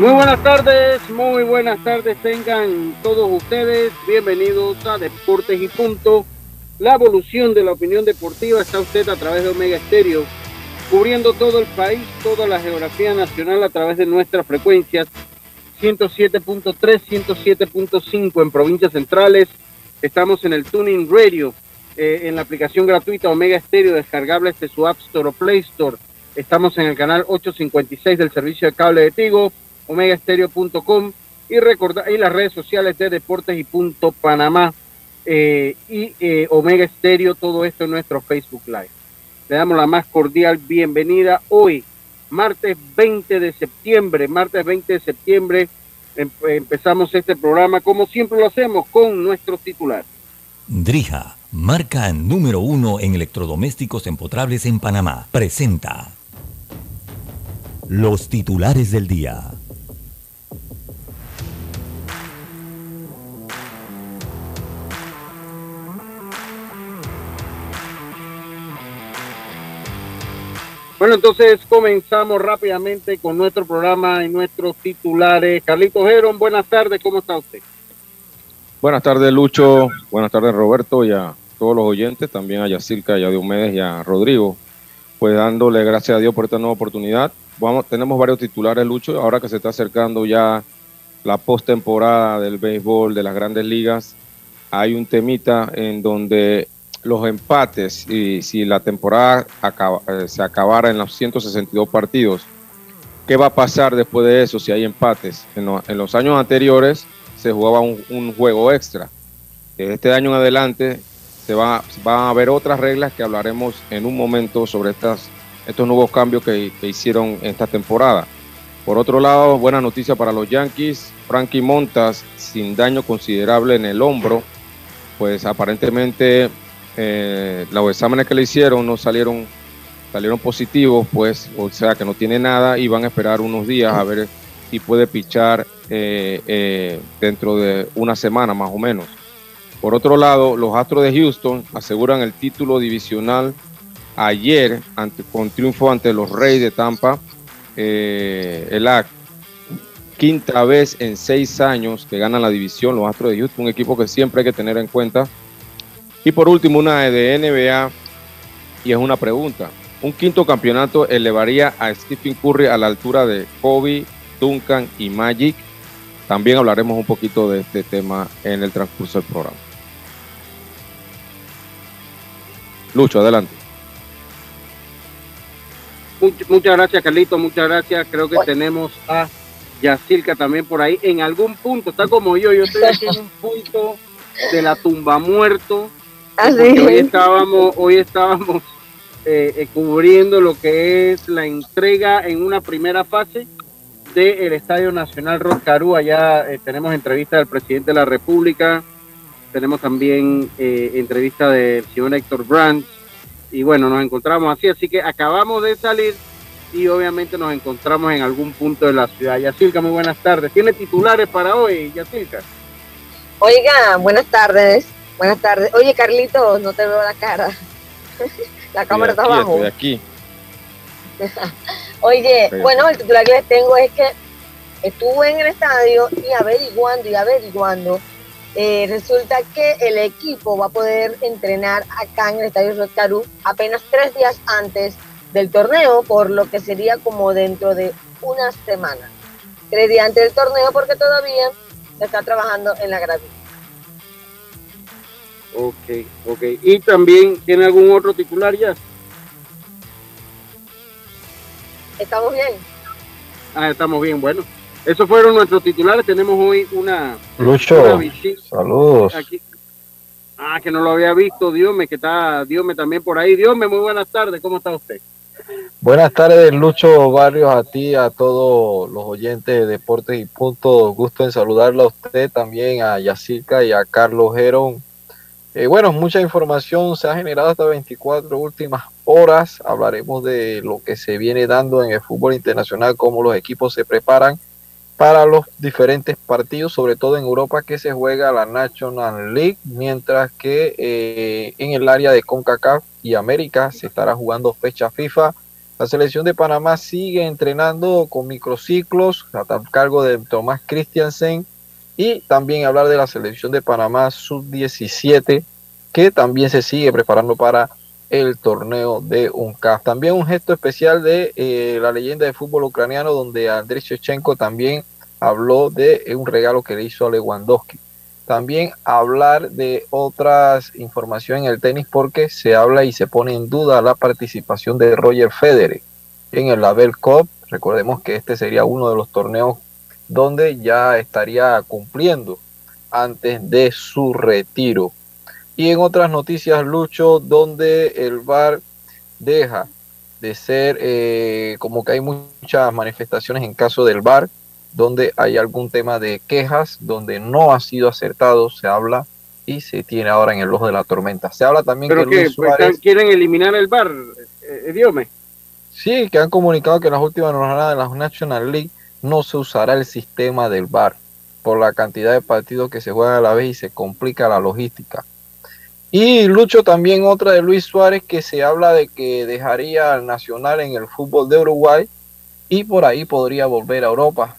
Muy buenas tardes, muy buenas tardes tengan todos ustedes. Bienvenidos a Deportes y Punto. La evolución de la opinión deportiva está usted a través de Omega Estéreo, cubriendo todo el país, toda la geografía nacional a través de nuestras frecuencias 107.3, 107.5 en provincias centrales. Estamos en el Tuning Radio, eh, en la aplicación gratuita Omega Estéreo, descargable desde su App Store o Play Store. Estamos en el canal 856 del servicio de cable de Tigo omegaestereo.com y recordar y las redes sociales de Deportes y Punto Panamá eh, y eh, Omega Estéreo, todo esto en nuestro Facebook Live. Le damos la más cordial bienvenida hoy, martes 20 de septiembre, martes 20 de septiembre em, empezamos este programa como siempre lo hacemos con nuestro titular. Drija, marca número uno en electrodomésticos empotrables en Panamá, presenta los titulares del día. Bueno, entonces comenzamos rápidamente con nuestro programa y nuestros titulares. Carlitos Geron, buenas tardes, ¿cómo está usted? Buenas tardes, Lucho. Buenas tardes, Roberto, y a todos los oyentes, también a Yacirca, y a Diomedes y a Rodrigo. Pues dándole gracias a Dios por esta nueva oportunidad. Vamos, tenemos varios titulares, Lucho, ahora que se está acercando ya la postemporada del béisbol de las grandes ligas. Hay un temita en donde los empates y si la temporada eh, se acabara en los 162 partidos, ¿qué va a pasar después de eso si hay empates? En, los años anteriores se jugaba un, juego extra. Este año en adelante se va, van a haber otras reglas que hablaremos en un momento sobre estas, estos nuevos cambios que, que hicieron esta temporada. Por otro lado, buena noticia para los Yankees. Frankie Montas, sin daño considerable en el hombro, pues aparentemente eh, los exámenes que le hicieron no salieron, salieron positivos, pues, o sea que no tiene nada y van a esperar unos días a ver si puede pichar eh, eh, dentro de una semana más o menos. Por otro lado, los Astros de Houston aseguran el título divisional ayer con triunfo ante los Reyes de Tampa. el quinta vez en seis años que ganan la división los Astros de Houston, un equipo que siempre hay que tener en cuenta y por último, una de NBA, y es una pregunta. ¿Un quinto campeonato elevaría a Stephen Curry a la altura de Kobe, Duncan y Magic? También hablaremos un poquito de este tema en el transcurso del programa. Lucho, adelante. Muchas gracias, Carlito. Muchas gracias. Creo que tenemos a Yacirca también por ahí. En algún punto, está como yo. Yo estoy aquí en un punto de la tumba muerto hoy estábamos, hoy estábamos eh, eh, cubriendo lo que es la entrega en una primera fase del Estadio Nacional Roscarú. Allá eh, tenemos entrevista del presidente de la República, tenemos también entrevista del señor Héctor Brandt. Y bueno, nos encontramos así, así que acabamos de salir y obviamente nos encontramos en algún punto de la ciudad. Yacirca, muy buenas tardes. ¿Tiene titulares para hoy, Yacirca? Oiga, buenas tardes. Buenas tardes. Oye, Carlito, no te veo la cara. la cámara está abajo. Estoy aquí. Oye, bueno, el titular que les tengo es que estuvo en el estadio y averiguando y averiguando, eh, resulta que el equipo va a poder entrenar acá en el estadio Rotcarú apenas tres días antes del torneo, por lo que sería como dentro de una semana. Tres días antes del torneo porque todavía se está trabajando en la gravilla. Ok, ok. ¿Y también tiene algún otro titular ya? ¿Estamos bien? Ah, estamos bien, bueno. Esos fueron nuestros titulares. Tenemos hoy una. Lucho, saludos. Ah, que no lo había visto. Dios me que está Dios me también por ahí. Dios me muy buenas tardes. ¿Cómo está usted? Buenas tardes, Lucho Barrios, a ti, a todos los oyentes de Deportes y Punto. Gusto en saludarla a usted, también a Yacirca y a Carlos Gerón. Eh, bueno, mucha información se ha generado estas 24 últimas horas. Hablaremos de lo que se viene dando en el fútbol internacional, cómo los equipos se preparan para los diferentes partidos, sobre todo en Europa que se juega la National League, mientras que eh, en el área de CONCACAF y América se estará jugando fecha FIFA. La selección de Panamá sigue entrenando con microciclos a cargo de Tomás Christiansen y también hablar de la selección de Panamá sub-17 que también se sigue preparando para el torneo de UNCAF. También un gesto especial de eh, la leyenda de fútbol ucraniano donde Andriy Shevchenko también habló de un regalo que le hizo a Lewandowski. También hablar de otras informaciones en el tenis porque se habla y se pone en duda la participación de Roger Federer en el Label Cup. Recordemos que este sería uno de los torneos donde ya estaría cumpliendo antes de su retiro. Y en otras noticias, Lucho, donde el VAR deja de ser eh, como que hay muchas manifestaciones en caso del VAR donde hay algún tema de quejas, donde no ha sido acertado, se habla y se tiene ahora en el ojo de la tormenta. Se habla también que, Luis pues, Suárez, quieren eliminar el bar, eh, eh Sí, que han comunicado que en las últimas jornadas de la National League no se usará el sistema del bar por la cantidad de partidos que se juegan a la vez y se complica la logística. Y Lucho también otra de Luis Suárez que se habla de que dejaría al Nacional en el fútbol de Uruguay y por ahí podría volver a Europa.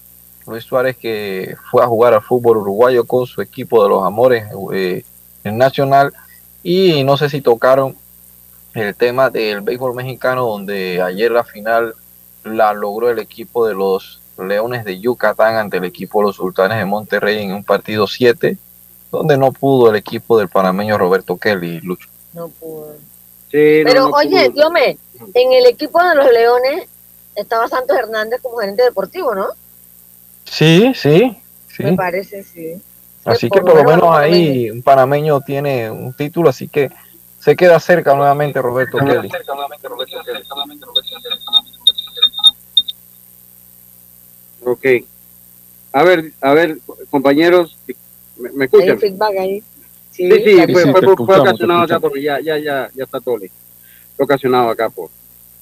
Luis Suárez que fue a jugar al fútbol uruguayo con su equipo de los Amores eh, Nacional y no sé si tocaron el tema del béisbol mexicano donde ayer la final la logró el equipo de los Leones de Yucatán ante el equipo de los Sultanes de Monterrey en un partido 7 donde no pudo el equipo del panameño Roberto Kelly Lucho. No pudo. Pero oye, Diome, en el equipo de los Leones estaba Santos Hernández como gerente deportivo, ¿no? Sí, sí, sí. Me parece, sí. Así que por, lo menos ahí un panameño tiene un título, así que se queda cerca nuevamente Roberto Kelly. Ok. A ver, a ver, compañeros, ¿me, escuchan? Sí, sí, fue, ocasionado acá porque ya, ya, ya, ya está todo listo. Fue ocasionado acá por,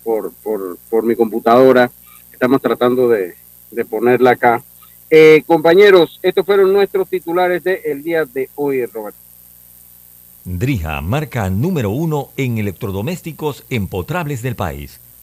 por, por, por mi computadora. Estamos tratando de, de ponerla acá. Eh, compañeros, estos fueron nuestros titulares del el día de hoy, Roberto. Drija, marca número uno en electrodomésticos empotrables del país.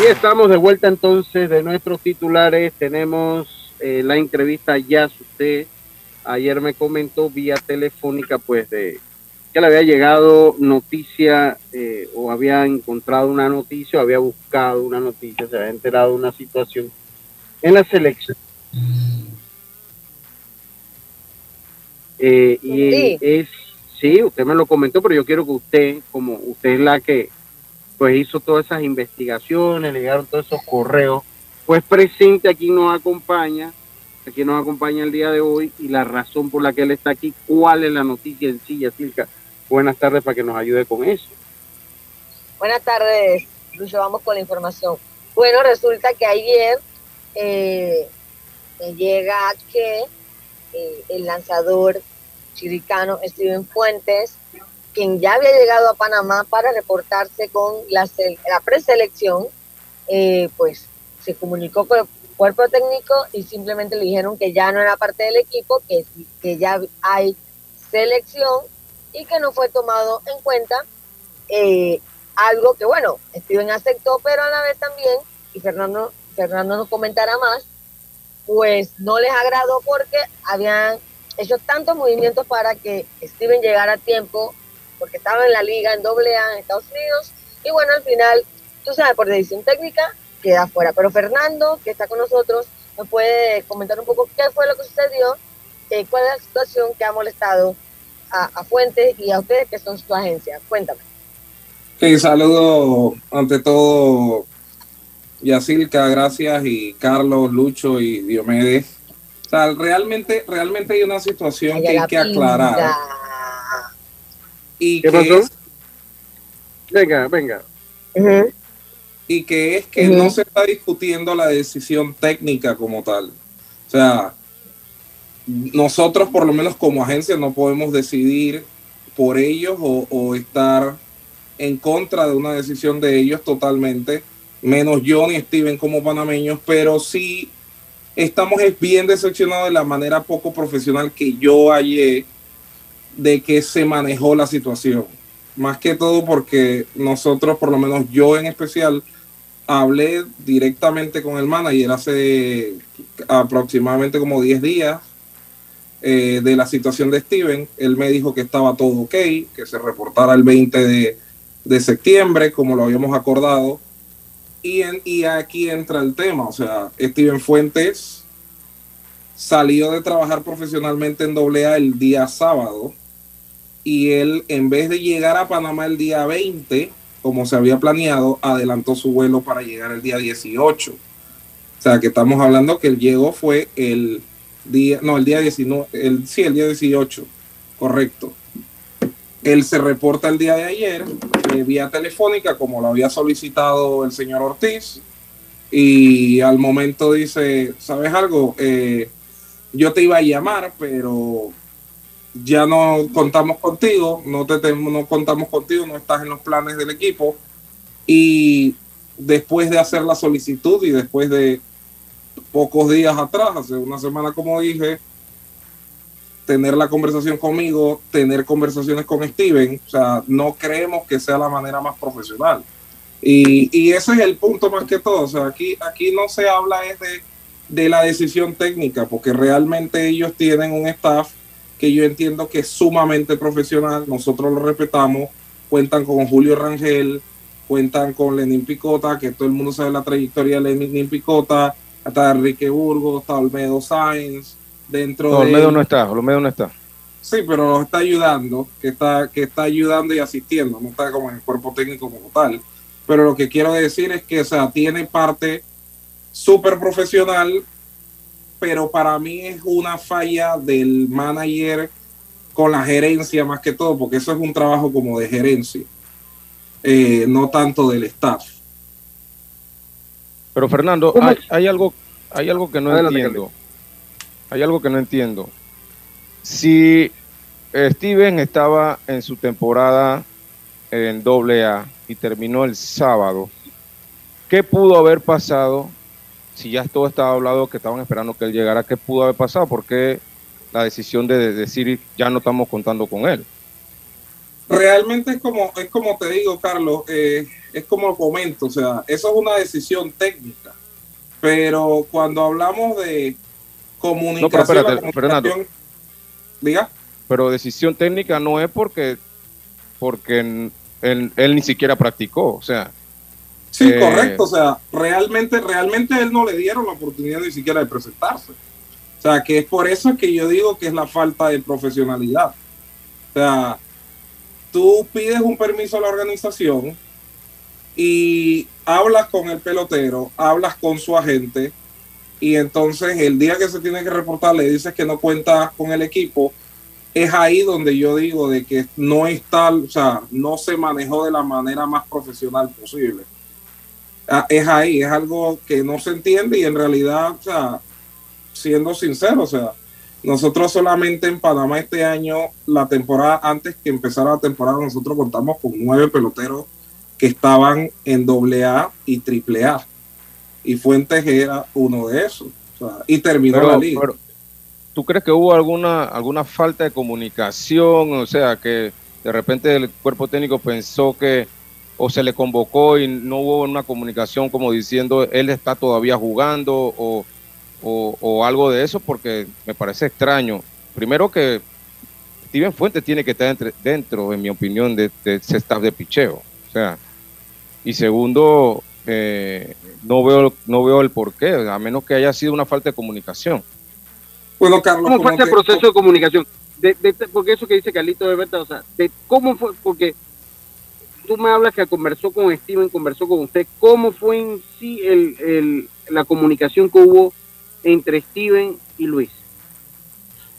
Y estamos de vuelta entonces de nuestros titulares. Tenemos eh, la entrevista ya usted. Ayer me comentó vía telefónica pues de que le había llegado noticia eh, o había encontrado una noticia o había buscado una noticia, se había enterado de una situación en la selección. Eh, y es, sí, usted me lo comentó, pero yo quiero que usted, como usted es la que pues hizo todas esas investigaciones, le llegaron todos esos correos, pues presente aquí nos acompaña, aquí nos acompaña el día de hoy y la razón por la que él está aquí, cuál es la noticia en sí, Yacirca. Buenas tardes para que nos ayude con eso. Buenas tardes, Lucho, vamos con la información. Bueno, resulta que ayer eh, llega que eh, el lanzador chiricano Steven Fuentes, quien ya había llegado a Panamá para reportarse con la, la preselección, eh, pues se comunicó con el cuerpo técnico y simplemente le dijeron que ya no era parte del equipo, que, que ya hay selección y que no fue tomado en cuenta. Eh, algo que, bueno, Steven aceptó, pero a la vez también, y Fernando, Fernando nos comentará más, pues no les agradó porque habían hecho tantos movimientos para que Steven llegara a tiempo, porque estaba en la liga en doble A en Estados Unidos, y bueno, al final, tú sabes, por decisión técnica, queda fuera. Pero Fernando, que está con nosotros, nos puede comentar un poco qué fue lo que sucedió, eh, cuál es la situación que ha molestado a, a Fuentes y a ustedes que son su agencia. Cuéntame. Sí, saludo ante todo Yacilca, gracias, y Carlos, Lucho y Diomedes. O sea, realmente, realmente hay una situación que hay que aclarar. Y ¿Qué pasó? Venga, venga. Y que es que no se está discutiendo la decisión técnica como tal. O sea, nosotros por lo menos como agencia no podemos decidir por ellos o, o estar en contra de una decisión de ellos totalmente, menos yo ni Steven como panameños, pero sí estamos bien decepcionados de la manera poco profesional que yo hallé de que se manejó la situación. Más que todo porque nosotros, por lo menos yo en especial, hablé directamente con el manager hace aproximadamente como 10 días eh, de la situación de Steven. Él me dijo que estaba todo ok, que se reportara el 20 de, de septiembre, como lo habíamos acordado. Y, en, y aquí entra el tema, o sea, Steven Fuentes salió de trabajar profesionalmente en AA el día sábado y él, en vez de llegar a Panamá el día 20, como se había planeado, adelantó su vuelo para llegar el día 18. O sea, que estamos hablando que él llegó fue el día, no, el día 19, el, sí, el día 18, correcto. Él se reporta el día de ayer eh, vía telefónica, como lo había solicitado el señor Ortiz, y al momento dice, ¿sabes algo? Eh, yo te iba a llamar, pero ya no contamos contigo, no, te, no contamos contigo, no estás en los planes del equipo. Y después de hacer la solicitud y después de pocos días atrás, hace una semana como dije, tener la conversación conmigo, tener conversaciones con Steven, o sea, no creemos que sea la manera más profesional. Y, y ese es el punto más que todo, o sea, aquí, aquí no se habla de, de la decisión técnica, porque realmente ellos tienen un staff que yo entiendo que es sumamente profesional, nosotros lo respetamos, cuentan con Julio Rangel, cuentan con Lenín Picota, que todo el mundo sabe la trayectoria de Lenín Picota, hasta Enrique Burgos, está Olmedo Sáenz, dentro no, Olmedo no está, Olmedo no está. Sí, pero nos está ayudando, que está, que está ayudando y asistiendo, no está como en el cuerpo técnico como tal. Pero lo que quiero decir es que, o sea, tiene parte súper profesional, pero para mí es una falla del manager con la gerencia más que todo, porque eso es un trabajo como de gerencia, eh, no tanto del staff. Pero Fernando, hay, hay, algo, hay algo que no entiendo hay algo que no entiendo. Si Steven estaba en su temporada en doble A y terminó el sábado, ¿qué pudo haber pasado? Si ya todo estaba hablado, que estaban esperando que él llegara, ¿qué pudo haber pasado? ¿Por qué la decisión de decir ya no estamos contando con él? Realmente es como, es como te digo, Carlos, eh, es como comento, o sea, eso es una decisión técnica, pero cuando hablamos de, comunicación. No, pero espérate, Fernando. Diga. Pero decisión técnica no es porque, porque él, ni siquiera practicó, o sea. Sí, correcto, o sea, realmente, realmente él no le dieron la oportunidad ni siquiera de presentarse. O sea, que es por eso que yo digo que es la falta de profesionalidad. O sea, tú pides un permiso a la organización y hablas con el pelotero, hablas con su agente, y entonces el día que se tiene que reportar le dices que no cuenta con el equipo, es ahí donde yo digo de que no está, o sea, no se manejó de la manera más profesional posible. Ah, es ahí, es algo que no se entiende y en realidad, o sea, siendo sincero, o sea, nosotros solamente en Panamá este año, la temporada, antes que empezara la temporada, nosotros contamos con nueve peloteros que estaban en AA y AAA. Y Fuentes era uno de esos. y terminó la liga. ¿Tú crees que hubo alguna, alguna falta de comunicación? O sea, que de repente el cuerpo técnico pensó que o se le convocó y no hubo una comunicación como diciendo él está todavía jugando o, o, algo de eso, porque me parece extraño. Primero que Steven Fuentes tiene que estar dentro, en mi opinión, de, ese staff de picheo. O sea, y segundo, eh, no veo no veo el porqué, a menos que haya sido una falta de comunicación. Bueno, Carlos, ¿cómo fue ese proceso de comunicación? De, porque eso que dice Carlito de verdad, o sea, de cómo fue, porque tú me hablas que conversó con Steven, conversó con usted, ¿cómo fue en sí el, el, la comunicación que hubo entre Steven y Luis?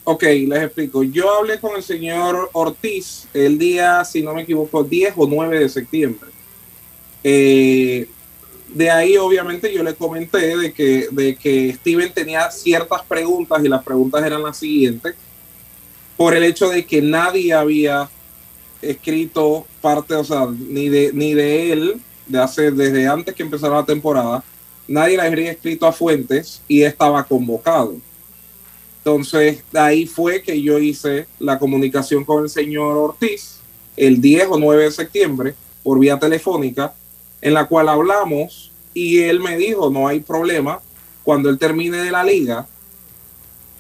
Ok, les explico. Yo hablé con el señor Ortiz el día, si no me equivoco, 10 o 9 de septiembre. Eh, de ahí, obviamente, yo le comenté de que, de que Steven tenía ciertas preguntas y las preguntas eran las siguientes. Por el hecho de que nadie había escrito parte, o sea, ni de, ni de él, de hace, desde antes que empezara la temporada, nadie le había escrito a Fuentes y estaba convocado. Entonces, ahí fue que yo hice la comunicación con el señor Ortiz el 10 o 9 de septiembre por vía telefónica, en la cual hablamos y él me dijo, no hay problema, cuando él termine de la liga,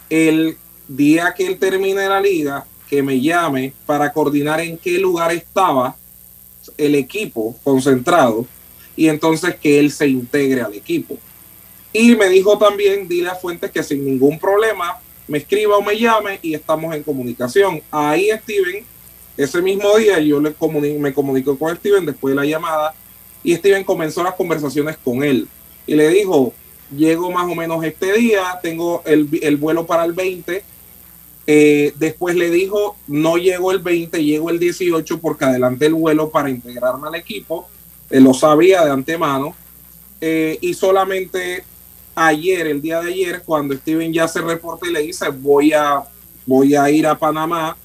el día que él termine de la liga, que me llame para coordinar en qué lugar estaba el equipo concentrado y entonces que él se integre al equipo. Y me dijo también, dile a Fuentes que sin ningún problema me escriba o me llame y estamos en comunicación. Ahí Steven, ese mismo día yo le me comunico con Steven después de la llamada y Steven comenzó las conversaciones con él y le dijo, llego más o menos este día, tengo el, el vuelo para el 20. Eh, después le dijo, no llego el 20, llego el 18 porque adelanté el vuelo para integrarme al equipo lo sabía de antemano. Eh, y solamente ayer, el día de ayer, cuando Steven ya se reporta y le dice, voy a, voy a ir a Panamá,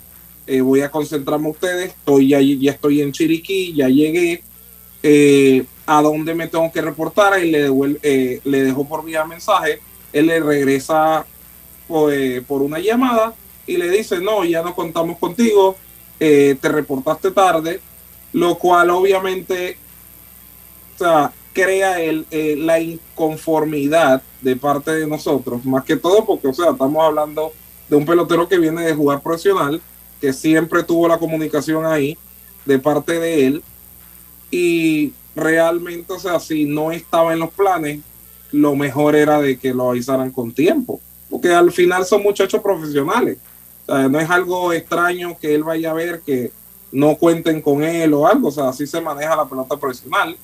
eh, voy a concentrarme ustedes, estoy ya, ya estoy en Chiriquí, ya llegué, eh, a dónde me tengo que reportar, y le, le dejó por vía mensaje, él le regresa pues, por una llamada y le dice, no, ya no contamos contigo, te reportaste tarde, lo cual obviamente crea el, eh, la inconformidad de parte de nosotros, más que todo porque, o sea, estamos hablando de un pelotero que viene de jugar profesional, que siempre tuvo la comunicación ahí de parte de él, y realmente, o sea, si no estaba en los planes, lo mejor era de que lo avisaran con tiempo, porque al final son muchachos profesionales. No es algo extraño que él vaya a ver que no cuenten con él o algo, o sea, así se maneja la pelota profesional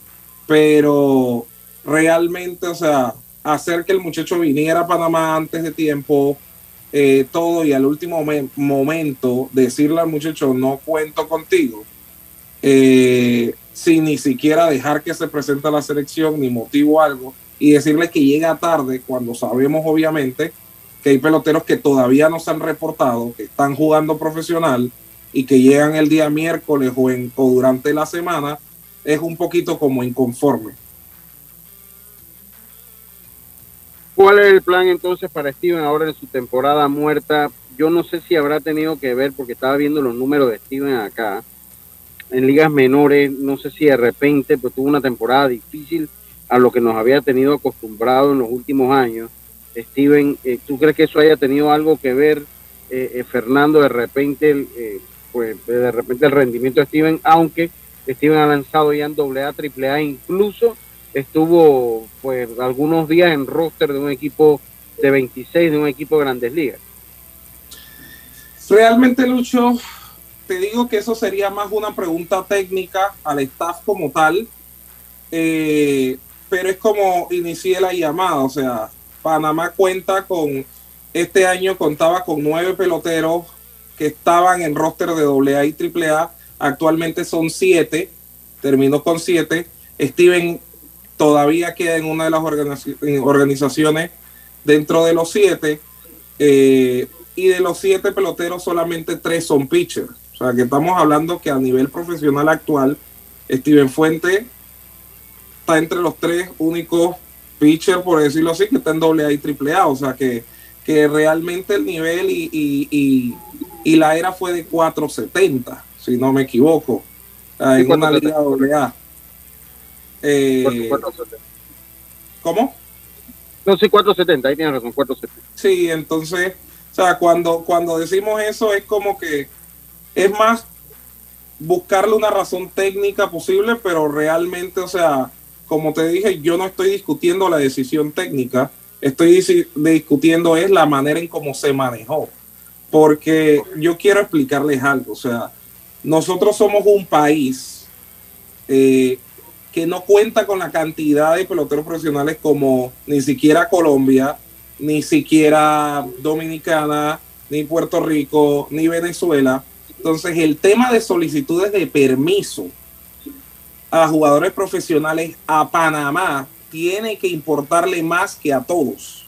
pero realmente, o sea, hacer que el muchacho viniera a Panamá antes de tiempo, eh, todo y al último momento decirle al muchacho no cuento contigo, eh, sin ni siquiera dejar que se presente a la selección ni motivo algo y decirle que llega tarde cuando sabemos obviamente que hay peloteros que todavía no se han reportado, que están jugando profesional y que llegan el día miércoles o, en, o durante la semana es un poquito como inconforme. ¿Cuál es el plan entonces para Steven ahora en su temporada muerta? Yo no sé si habrá tenido que ver, porque estaba viendo los números de Steven acá, en ligas menores, no sé si de repente pues, tuvo una temporada difícil a lo que nos había tenido acostumbrado en los últimos años. Steven, eh, ¿tú crees que eso haya tenido algo que ver, eh, eh, Fernando, de repente, pues de repente el rendimiento de Steven, aunque Steven ha lanzado ya en AA, AAA, incluso estuvo pues algunos días en roster de un equipo de 26, de un equipo de grandes ligas. Realmente, Lucho, te digo que eso sería más una pregunta técnica al staff como tal, eh, pero es como inicié la llamada, o sea, Panamá cuenta con, este año contaba con nueve peloteros que estaban en roster de AA y AAA actualmente son siete, terminó con siete. Steven todavía queda en una de las organizaciones dentro de los siete, eh, y de los siete peloteros solamente tres son pitchers. O sea que estamos hablando que a nivel profesional actual, Steven Fuente está entre los tres únicos pitchers, por decirlo así, que está en doble A y triple A. O sea que, que realmente el nivel y, y, y, la era fue de 470, si no me equivoco, en una liga doble A. Eh, ¿Cómo? No, sí, 470, ahí tienes razón, 470. Sí, entonces, o sea, cuando, cuando decimos eso es como que es más buscarle una razón técnica posible, pero realmente, o sea, como te dije, yo no estoy discutiendo la decisión técnica, estoy discutiendo es la manera en cómo se manejó. Porque yo quiero explicarles algo, o sea, nosotros somos un país eh, que no cuenta con la cantidad de peloteros profesionales como ni siquiera Colombia, ni siquiera Dominicana, ni Puerto Rico, ni Venezuela. Entonces, el tema de solicitudes de permiso a jugadores profesionales a Panamá tiene que importarle más que a todos.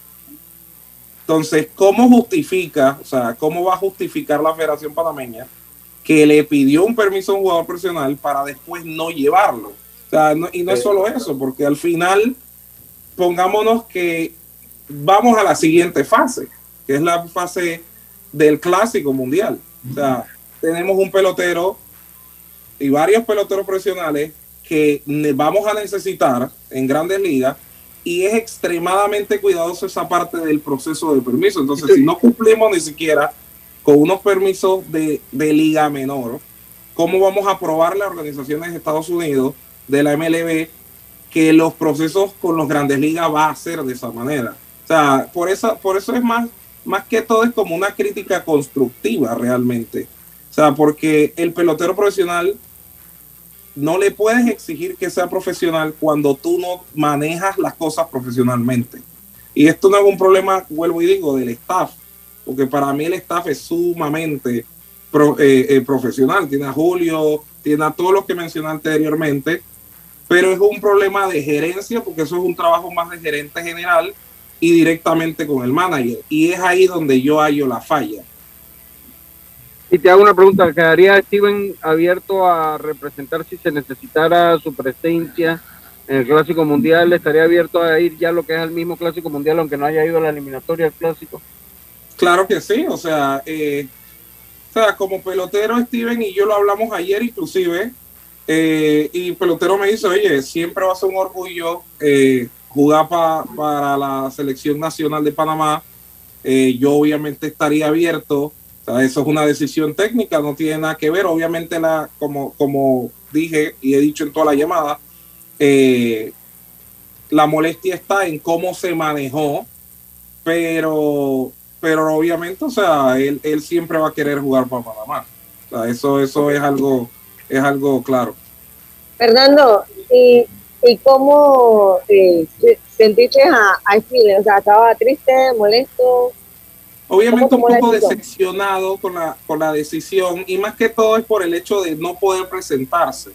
Entonces, ¿cómo justifica, o sea, cómo va a justificar la Federación Panameña que le pidió un permiso a un jugador profesional para después no llevarlo? y no es solo eso, porque al final, pongámonos que vamos a la siguiente fase, que es la fase del clásico mundial. O sea, tenemos un pelotero y varios peloteros profesionales que vamos a necesitar en grandes ligas y es extremadamente cuidadoso esa parte del proceso de permiso. Entonces, si no cumplimos ni siquiera con unos permisos de, de liga menor, ¿cómo vamos a probar las organizaciones de Estados Unidos de la MLB que los procesos con los grandes ligas va a ser de esa manera. O sea, por eso, por eso es más, más que todo es como una crítica constructiva realmente. O sea, porque el pelotero profesional no le puedes exigir que sea profesional cuando tú no manejas las cosas profesionalmente. Y esto no es un problema, vuelvo y digo, del staff, porque para mí el staff es sumamente eh, eh, profesional. Tiene a Julio, tiene a todos los que mencioné anteriormente, pero es un problema de gerencia porque eso es un trabajo más de gerente general y directamente con el manager. Y es ahí donde yo hallo la falla. Y te hago una pregunta, ¿quedaría Steven abierto a representar si se necesitara su presencia en el Clásico Mundial? ¿Estaría abierto a ir ya lo que es el mismo Clásico Mundial, aunque no haya ido a la eliminatoria del Clásico? Claro que sí, o sea, eh, o sea, como pelotero Steven y yo lo hablamos ayer inclusive, eh, y pelotero me dice, oye, siempre va a ser un orgullo eh, jugar para la selección nacional de Panamá. Eh, yo obviamente estaría abierto. Eso es una decisión técnica, no tiene nada que ver. Obviamente, la, como, como dije y he dicho en toda la llamada, la molestia está en cómo se manejó, pero, pero obviamente, o sea, él, él siempre va a querer jugar para Panamá. O sea, eso, eso es algo es algo claro. Fernando, ¿y, y cómo eh, sentiste a, a O sea, ¿estaba triste, molesto? Obviamente un poco decepcionado con la, con la decisión y más que todo es por el hecho de no poder presentarse.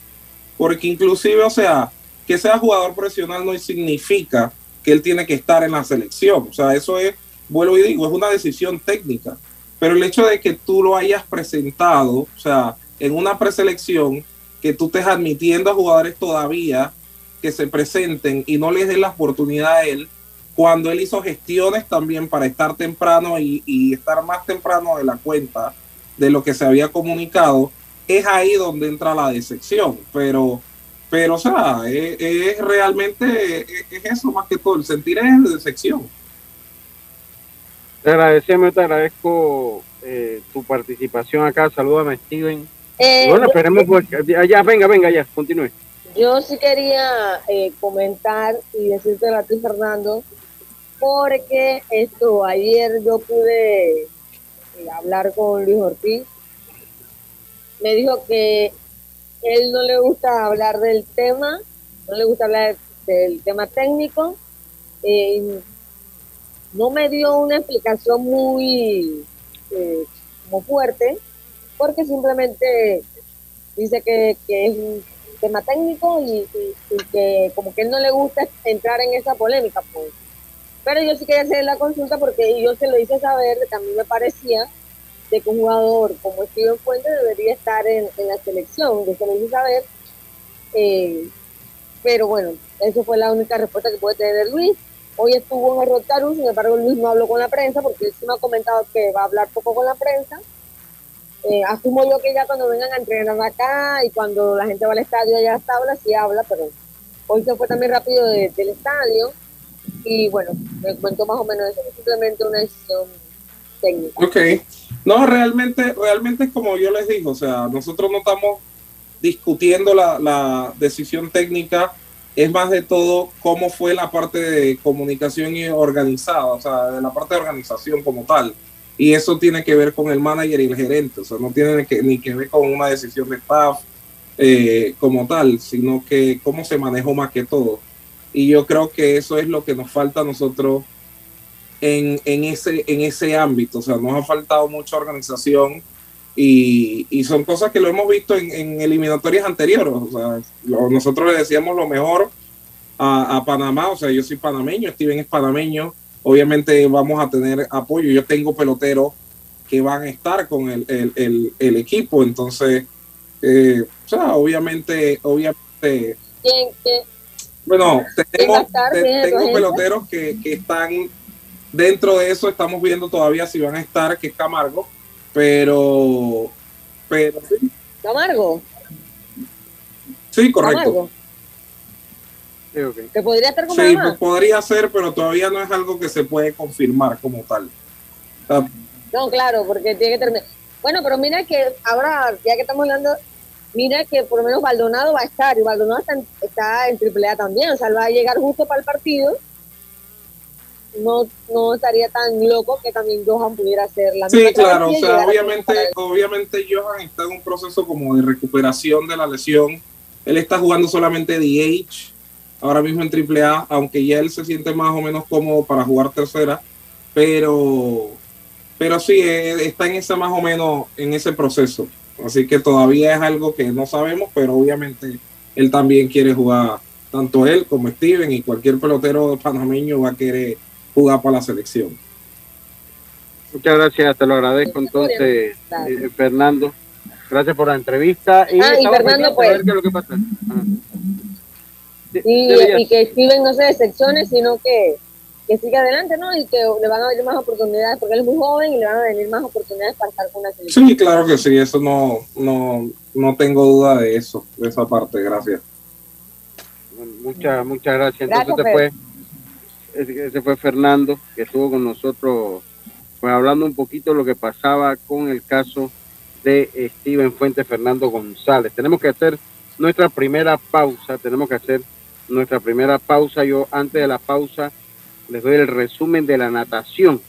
Porque inclusive, o sea, que sea jugador profesional no significa que él tiene que estar en la selección. O sea, eso es, vuelvo y digo, es una decisión técnica. Pero el hecho de que tú lo hayas presentado, o sea, en una preselección que tú estés admitiendo a jugadores todavía que se presenten y no les den la oportunidad a él cuando él hizo gestiones también para estar temprano y, estar más temprano de la cuenta de lo que se había comunicado, es ahí donde entra la decepción. Pero, pero o sea, es, realmente es, eso más que todo, el sentir es de decepción. Te agradecemos, te agradezco eh, tu participación acá. Salúdame, Steven. Eh, bueno, esperemos ya, venga, venga, ya, continúe. Yo sí quería eh, comentar y decirte a ti, Fernando, porque esto, ayer yo pude eh, hablar con Luis Ortiz. Me dijo que él no le gusta hablar del tema, no le gusta hablar del tema técnico. no me dio una explicación muy como fuerte, porque simplemente dice que, es un tema técnico y, que como que él no le gusta entrar en esa polémica, pues. Pero yo sí quería hacer la consulta porque yo se lo hice saber mí me parecía de que un jugador como Steven Fuentes debería estar en, la selección. Yo se lo hice saber. Eh, pero bueno, esa fue la única respuesta que puede tener Luis. Hoy estuvo en el sin embargo Luis no habló con la prensa porque él sí me ha comentado que va a hablar poco con la prensa. Eh, asumo yo que ya cuando vengan a entrenar acá y cuando la gente va al estadio ya está habla, sí habla, pero hoy se fue también rápido del estadio y bueno, me cuento más o menos eso, es simplemente una decisión técnica. Ok, no, realmente, realmente como yo les digo, o sea, nosotros no estamos discutiendo la, la decisión técnica es más de todo cómo fue la parte de comunicación y organizada, o sea, de la parte de organización como tal. Y eso tiene que ver con el manager y el gerente, o sea, no tiene ni que ver con una decisión de staff eh, como tal, sino que cómo se manejó más que todo. Y yo creo que eso es lo que nos falta a nosotros en, en, ese, en ese ámbito, o sea, nos ha faltado mucha organización y, son cosas que lo hemos visto en, eliminatorias anteriores. O sea, nosotros le decíamos lo mejor a, Panamá, o sea, yo soy panameño, Steven es panameño, obviamente vamos a tener apoyo. Yo tengo peloteros que van a estar con el, equipo, entonces, eh, o sea, obviamente, obviamente. Bueno, tenemos, tengo peloteros que, que están dentro de eso, estamos viendo todavía si van a estar, que es Camargo pero, pero sí. Camargo. Sí, correcto. Que podría estar como Sí, pues podría ser, pero todavía no es algo que se puede confirmar como tal. no, claro, porque tiene que terminar. Bueno, pero mira que ahora, ya que estamos hablando, mira que por lo menos Baldonado va a estar, y Baldonado está en, está en AAA también, o sea, va a llegar justo para el partido no, no estaría tan loco que también Johan pudiera hacer la Sí, claro, o sea, obviamente, obviamente Johan está en un proceso como de recuperación de la lesión. Él está jugando solamente DH ahora mismo en AAA, aunque ya él se siente más o menos cómodo para jugar tercera, pero pero sí, eh, está en ese más o menos en ese proceso. Así que todavía es algo que no sabemos, pero obviamente él también quiere jugar, tanto él como Steven y cualquier pelotero panameño va a querer jugar para la selección. Muchas gracias, te lo agradezco entonces, eh, Fernando. Gracias por la entrevista. Y, ah, y Fernando, pues. y, que Steven no se decepcione, sino que, que siga adelante, ¿no? Y que le van a venir más oportunidades, porque él es muy joven y le van a venir más oportunidades para estar con la selección. Sí, claro que sí, eso no, no, no tengo duda de eso, de esa parte, gracias. Muchas, muchas gracias. Entonces, después ese fue Fernando, que estuvo con nosotros pues, hablando un poquito de lo que pasaba con el caso de Steven Fuentes Fernando González. Tenemos que hacer nuestra primera pausa, tenemos que hacer nuestra primera pausa. Yo antes de la pausa les doy el resumen de la natación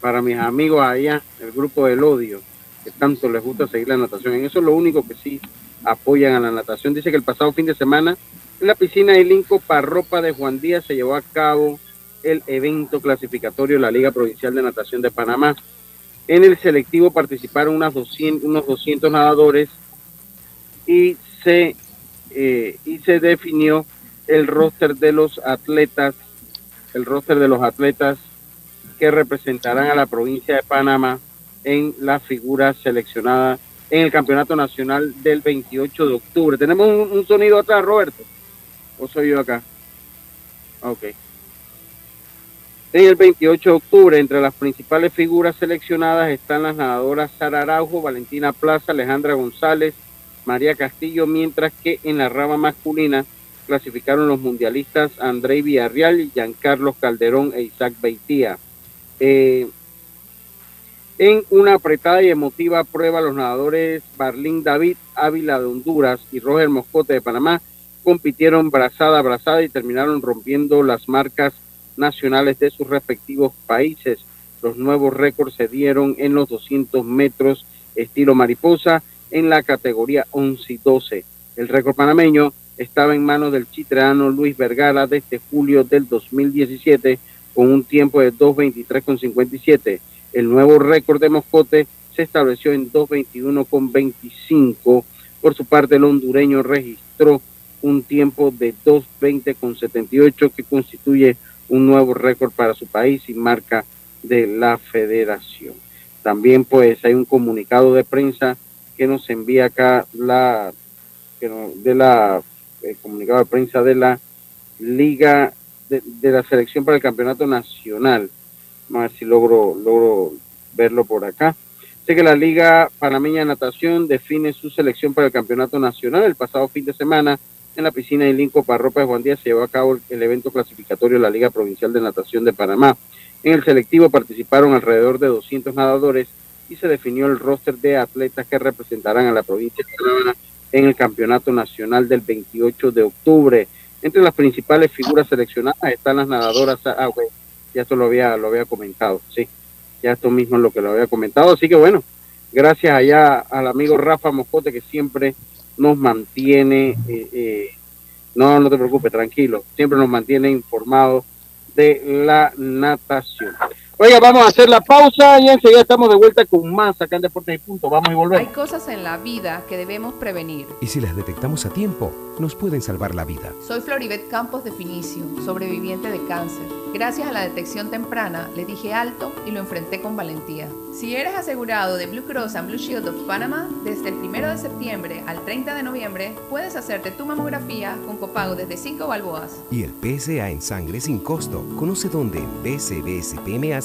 para mis amigos allá, el grupo del odio, que tanto les gusta seguir la natación. En eso es lo único que sí apoyan a la natación. Dice que el pasado fin de semana en la piscina de Linco Parropa de Juan Díaz se llevó a cabo el evento clasificatorio de la Liga Provincial de Natación de Panamá. En el selectivo participaron unas 200, unos 200 nadadores y se, eh, y se definió el roster de los atletas, el roster de los atletas que representarán a la provincia de Panamá en la figura seleccionada en el Campeonato Nacional del 28 de octubre. ¿Tenemos un, sonido atrás, Roberto? ¿O soy yo acá? Ok. En el 28 de octubre, entre las principales figuras seleccionadas están las nadadoras Sara Araujo, Valentina Plaza, Alejandra González, María Castillo, mientras que en la rama masculina clasificaron los mundialistas André Villarreal, Giancarlos Calderón e Isaac Beitía. Eh, en una apretada y emotiva prueba, los nadadores Barlín David Ávila de Honduras y Roger Moscote de Panamá compitieron brazada a brazada y terminaron rompiendo las marcas nacionales de sus respectivos países. Los nuevos récords se dieron en los 200 metros estilo mariposa en la categoría 11 y 12. El récord panameño estaba en manos del chitreano Luis Vergara desde julio del 2017 con un tiempo de 2.23.57. El nuevo récord de Moscote se estableció en 2.21.25. Por su parte, el hondureño registró un tiempo de 2.20.78 que constituye un nuevo récord para su país y marca de la federación. También pues hay un comunicado de prensa que nos envía acá la de la el comunicado de prensa de la liga de, la selección para el campeonato nacional. Vamos a ver si logro logro verlo por acá. Sé que la Liga Panameña de Natación define su selección para el campeonato nacional. El pasado fin de semana en la piscina de Linco Parropa de Juan Díaz se llevó a cabo el evento clasificatorio de la Liga Provincial de Natación de Panamá. En el selectivo participaron alrededor de 200 nadadores y se definió el roster de atletas que representarán a la provincia de Panamá en el Campeonato Nacional del 28 de octubre. Entre las principales figuras seleccionadas están las nadadoras, ah, ya esto lo había, lo había comentado, sí, ya esto mismo es lo que lo había comentado, así que bueno, gracias allá al amigo Rafa Moscote que siempre nos mantiene, eh, eh, no, no te preocupes, tranquilo, siempre nos mantiene informados de la natación. Oiga, vamos a hacer la pausa y enseguida estamos de vuelta con más acá en Deportes y Punto. Vamos y volvemos. Hay cosas en la vida que debemos prevenir. Y si las detectamos a tiempo, nos pueden salvar la vida. Soy Floribet Campos de Finicio, sobreviviente de cáncer. Gracias a la detección temprana, le dije alto y lo enfrenté con valentía. Si eres asegurado de Blue Cross and Blue Shield of Panama, desde el 1 de septiembre al 30 de noviembre, puedes hacerte tu mamografía con copago desde 5 balboas. Y el PSA en sangre sin costo. Conoce dónde en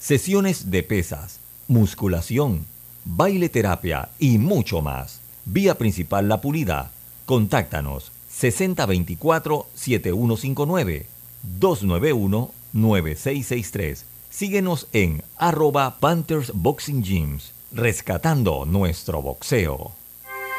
sesiones de pesas, musculación, baile terapia y mucho más. Vía principal La Pulida. Contáctanos 6024-7159 291-9663. Síguenos en arroba Panthers Boxing Gyms rescatando nuestro boxeo.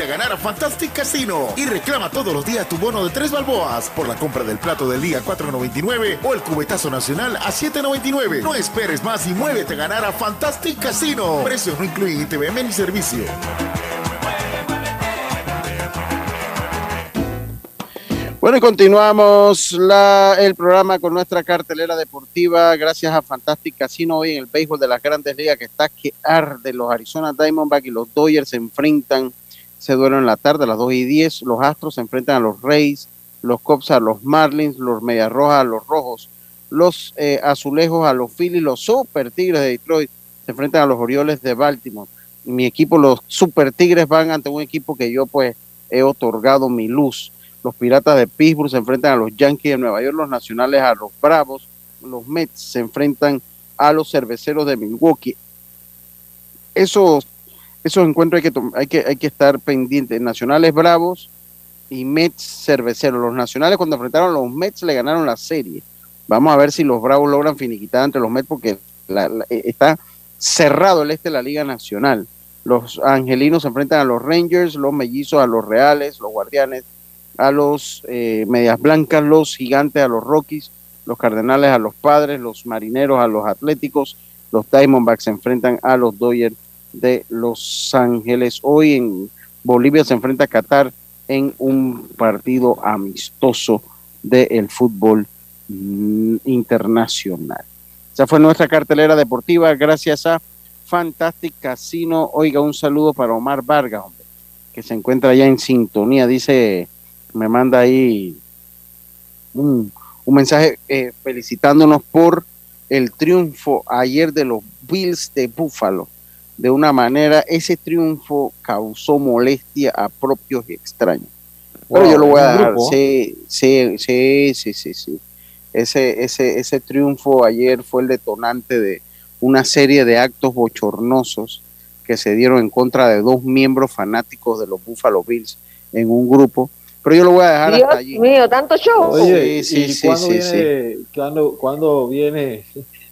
A ganar a Fantastic Casino y reclama todos los días tu bono de tres balboas por la compra del plato del día 4.99 o el cubetazo nacional a 7.99. No esperes más y muévete a ganar a Fantastic Casino. Precios no incluyen ITVM ni servicio. Bueno, y continuamos la- el programa con nuestra cartelera deportiva. Gracias a Fantastic Casino hoy en el béisbol de las grandes ligas que está que arde. Los Arizona Diamondbacks y los Dodgers se enfrentan. Se duelen en la tarde a las 2 y 10. Los Astros se enfrentan a los Rays. Los Cubs a los Marlins. Los Medias Rojas a los Rojos. Los eh, Azulejos a los Phillies. Los Super Tigres de Detroit se enfrentan a los Orioles de Baltimore. Mi equipo, los Super Tigres, van ante un equipo que yo pues he otorgado mi luz. Los Piratas de Pittsburgh se enfrentan a los Yankees de Nueva York, los Nacionales a los Bravos, los Mets se enfrentan a los Cerveceros de Milwaukee. Esos, esos encuentros hay que, hay, que, hay que estar pendientes. Nacionales Bravos y Mets Cerveceros. Los Nacionales cuando enfrentaron a los Mets le ganaron la serie. Vamos a ver si los Bravos logran finiquitar entre los Mets porque eh, está cerrado el este de la Liga Nacional. Los Angelinos se enfrentan a los Rangers, los Mellizos a los Reales, los Guardianes a los eh, Medias Blancas, los Gigantes a los Rockies, los Cardenales a los Padres, los Marineros a los Atléticos, los Diamondbacks se enfrentan a los Dodgers de Los Ángeles. Hoy en Bolivia se enfrenta a Qatar en un partido amistoso del fútbol mm, internacional. Esa fue nuestra cartelera deportiva gracias a Fantastic Casino. Oiga, un saludo para Omar Vargas, que se encuentra allá en sintonía. Dice, me manda ahí un, un mensaje eh, felicitándonos por el triunfo ayer de los Bills de Buffalo. De una manera, ese triunfo causó molestia a propios y extraños. Pero Wow, yo lo voy a ¿en un dar. Sí, sí, sí, sí, sí, sí. Ese, ese, ese triunfo ayer fue el detonante de una serie de actos bochornosos que se dieron en contra de dos miembros fanáticos de los Buffalo Bills en un grupo. Pero yo lo voy a dejar Dios hasta allí. mío, tanto show. Oye, Sí, ¿y sí, sí, cuándo, sí, viene, ¿cuándo, cuándo viene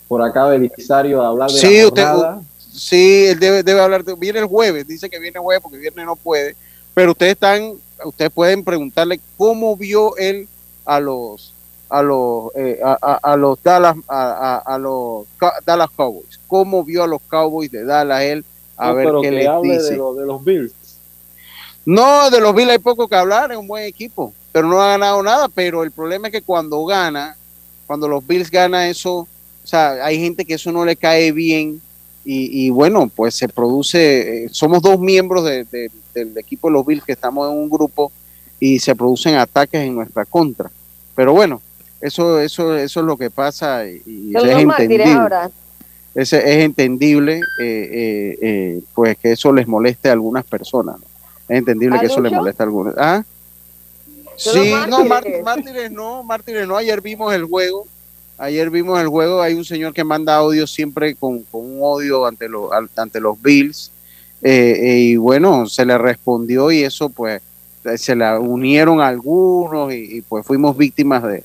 por acá Belisario a hablar de Sí, la usted, jornada? Sí, él debe, debe hablar. de- viene el jueves, dice que viene el jueves porque viernes no puede. Pero ustedes están, ustedes pueden preguntarle cómo vio él a los a los eh, a, a- a los Dallas a, a- los Dallas Cowboys. ¿Cómo vio a los Cowboys de Dallas él? A No, ver pero qué que les hable dice. de, lo- de los Bills. No, de los Bills hay poco que hablar, es un buen equipo, pero no ha ganado nada. Pero el problema es que cuando gana, cuando los Bills ganan eso, o sea, hay gente que eso no le cae bien y, y bueno, pues se produce, eh, somos dos miembros de- de- del equipo de los Bills que estamos en un grupo y se producen ataques en nuestra contra. Pero bueno, eso, eso, eso es lo que pasa y, es entendible ahora. es entendible eh, eh, eh, pues que eso les moleste a algunas personas ¿no? es entendible ¿A que eso les moleste a algunas ¿Ah? Sí no mártires. mártires no mártires no ayer vimos el juego ayer vimos el juego hay un señor que manda audio siempre con, con un odio ante los al- ante los Bills eh, eh, y bueno se le respondió y eso pues se le unieron algunos y, y, pues fuimos víctimas de,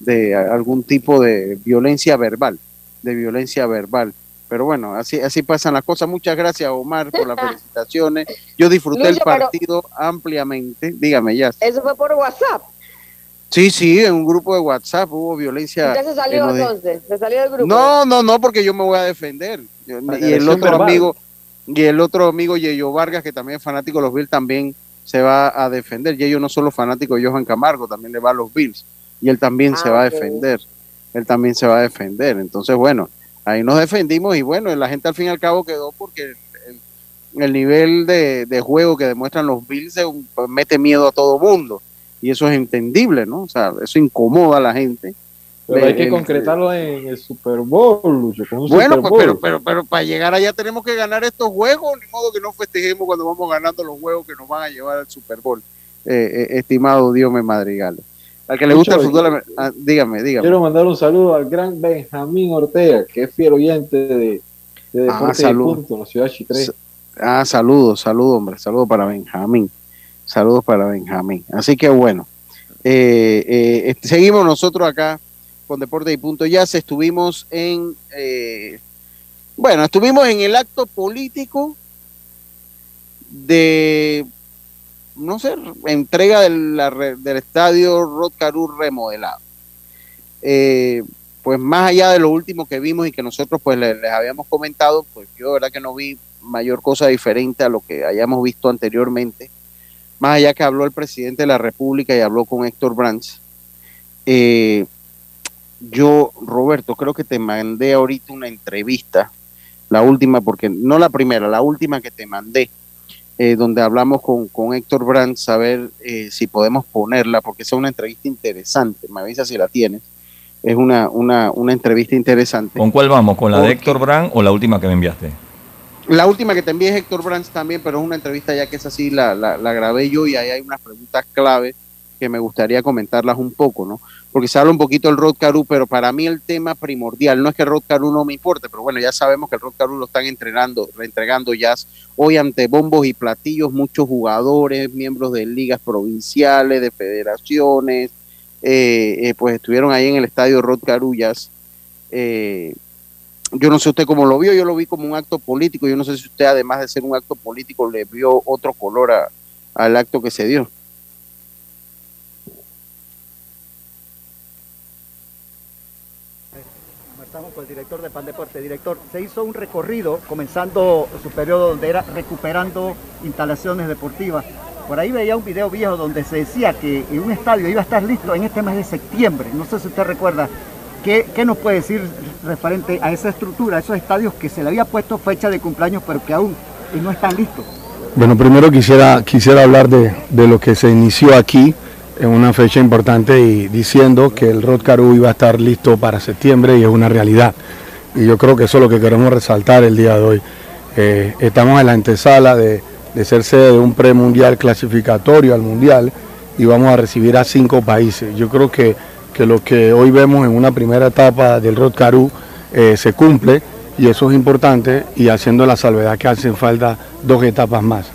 de algún tipo de violencia verbal de violencia verbal. Pero bueno, así, así pasan las cosas. Muchas gracias, Omar, por las felicitaciones. Yo disfruté el Lucho, partido ampliamente. Dígame, ya. Eso fue por WhatsApp. Sí, sí, en un grupo de WhatsApp hubo violencia. Ya se salió en entonces. Se salió del grupo. No, no, no, porque yo me voy a defender. Yo- y el otro verbal. amigo, y el otro amigo, Yeyo Vargas, que también es fanático de los Bills, también se va a defender. Yeyo no solo fanático de Johan Camargo, también le va a los Bills. Y él también se Ah, va a defender. Él también se va a defender. Entonces, bueno, ahí nos defendimos y bueno, la gente al fin y al cabo quedó porque el, el nivel de, de, juego que demuestran los Bills pues, mete miedo a todo mundo y eso es entendible, ¿no? O sea, eso incomoda a la gente. Pero hay que concretarlo en el Super Bowl, Lucho. Bueno, pues, pero, pero, pero para llegar allá tenemos que ganar estos juegos, ni modo que no festejemos cuando vamos ganando los juegos que nos van a llevar al Super Bowl, eh, eh, estimado Dios me madrigal. Al que le gusta el fútbol, ah, dígame, dígame. Quiero mandar un saludo al gran Benjamín Ortega, que es fiel oyente de, de ah, Deportes ah, Punto, la ciudad Chitré. Ah, saludos, saludos, hombre, saludos para Benjamín. Saludos para Benjamín. Así que bueno, eh, seguimos nosotros acá con Deporte y Punto Ya estuvimos en, eh, bueno, estuvimos en el acto político de, no sé, entrega del, estadio Rod remodelado. Eh, pues más allá de lo último que vimos y que nosotros pues les, habíamos comentado, pues yo de verdad que no vi mayor cosa diferente a lo que hayamos visto anteriormente. Más allá que habló el presidente de la República y habló con Héctor Brands, eh, yo, Roberto, creo que te mandé ahorita una entrevista, la última, porque no la primera, la última que te mandé, eh, donde hablamos con, con Héctor Brandt, a ver eh, si podemos ponerla, porque es una entrevista interesante, me avisa si la tienes. Es una, una, una entrevista interesante. ¿Con cuál vamos? ¿Con la de Héctor Brandt o la última que me enviaste? La última que te envié es Héctor Brandt también, pero es una entrevista ya que es así, la, la, la grabé yo y ahí hay unas preguntas clave que me gustaría comentarlas un poco, ¿no? porque se habla un poquito del Rod Caru, pero para mí el tema primordial, no es que Rod Caru no me importe, pero bueno, ya sabemos que el Rod Caru lo están entrenando, reentregando ya hoy ante bombos y platillos, muchos jugadores, miembros de ligas provinciales, de federaciones, eh, eh, pues estuvieron ahí en el estadio Rod Carullas. Eh, yo no sé usted cómo lo vio, yo lo vi como un acto político, yo no sé si usted además de ser un acto político le vio otro color al acto que se dio. con el director de Pan Deporte. Director, se hizo un recorrido comenzando su periodo donde era recuperando instalaciones deportivas. Por ahí veía un video viejo donde se decía que un estadio iba a estar listo en este mes de septiembre. No sé si usted recuerda. ¿Qué, nos puede decir referente a esa estructura, a esos estadios que se le había puesto fecha de cumpleaños pero que aún no están listos? Bueno, primero quisiera, quisiera hablar de, de lo que se inició aquí en una fecha importante y diciendo que el Rod Caru iba a estar listo para septiembre y es una realidad. Y yo creo que eso es lo que queremos resaltar el día de hoy. Eh, estamos en la antesala de, ser sede de un premundial clasificatorio al mundial y vamos a recibir a cinco países. Yo creo que, que lo que hoy vemos en una primera etapa del Rod Caru eh, se cumple y eso es importante y haciendo la salvedad que hacen falta dos etapas más.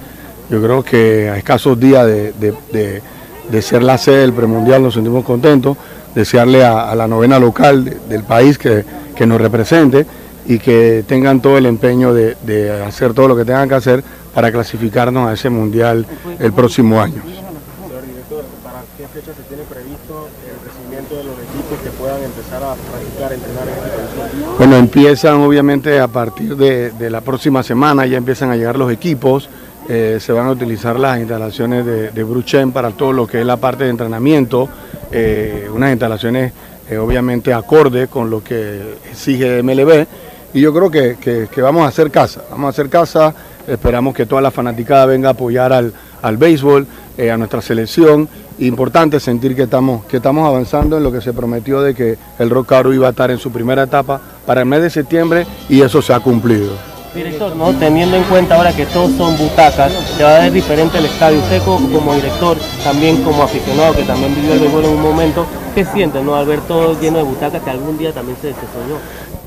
Yo creo que a escasos días de de ser la sede del premundial, nos sentimos contentos, desearle a, la novena local del país que, nos represente y que tengan todo el empeño de, hacer todo lo que tengan que hacer para clasificarnos a ese mundial el próximo año. ¿Para qué fecha se tiene previsto el recibimiento de los equipos que puedan empezar practicar, entrenar en este Bueno, empiezan obviamente a partir de, de la próxima semana, ya empiezan a llegar los equipos. Eh, se van a utilizar las instalaciones de, de Bruchen para todo lo que es la parte de entrenamiento, eh, unas instalaciones eh, obviamente acorde con lo que exige MLB y yo creo que, vamos a hacer casa, vamos a hacer casa, esperamos que toda la fanaticada venga a apoyar al, al béisbol, a nuestra selección, importante sentir que estamos, que estamos avanzando en lo que se prometió de que el Rock Caro iba a estar en su primera etapa para el mes de septiembre y eso se ha cumplido. Director, ¿no? teniendo en cuenta ahora que todos son butacas, se va a ver diferente el estadio. Usted como, director, también como aficionado que también vivió el béisbol en un momento, ¿qué siente no? al ver todo lleno de butacas que algún día también se, soñó?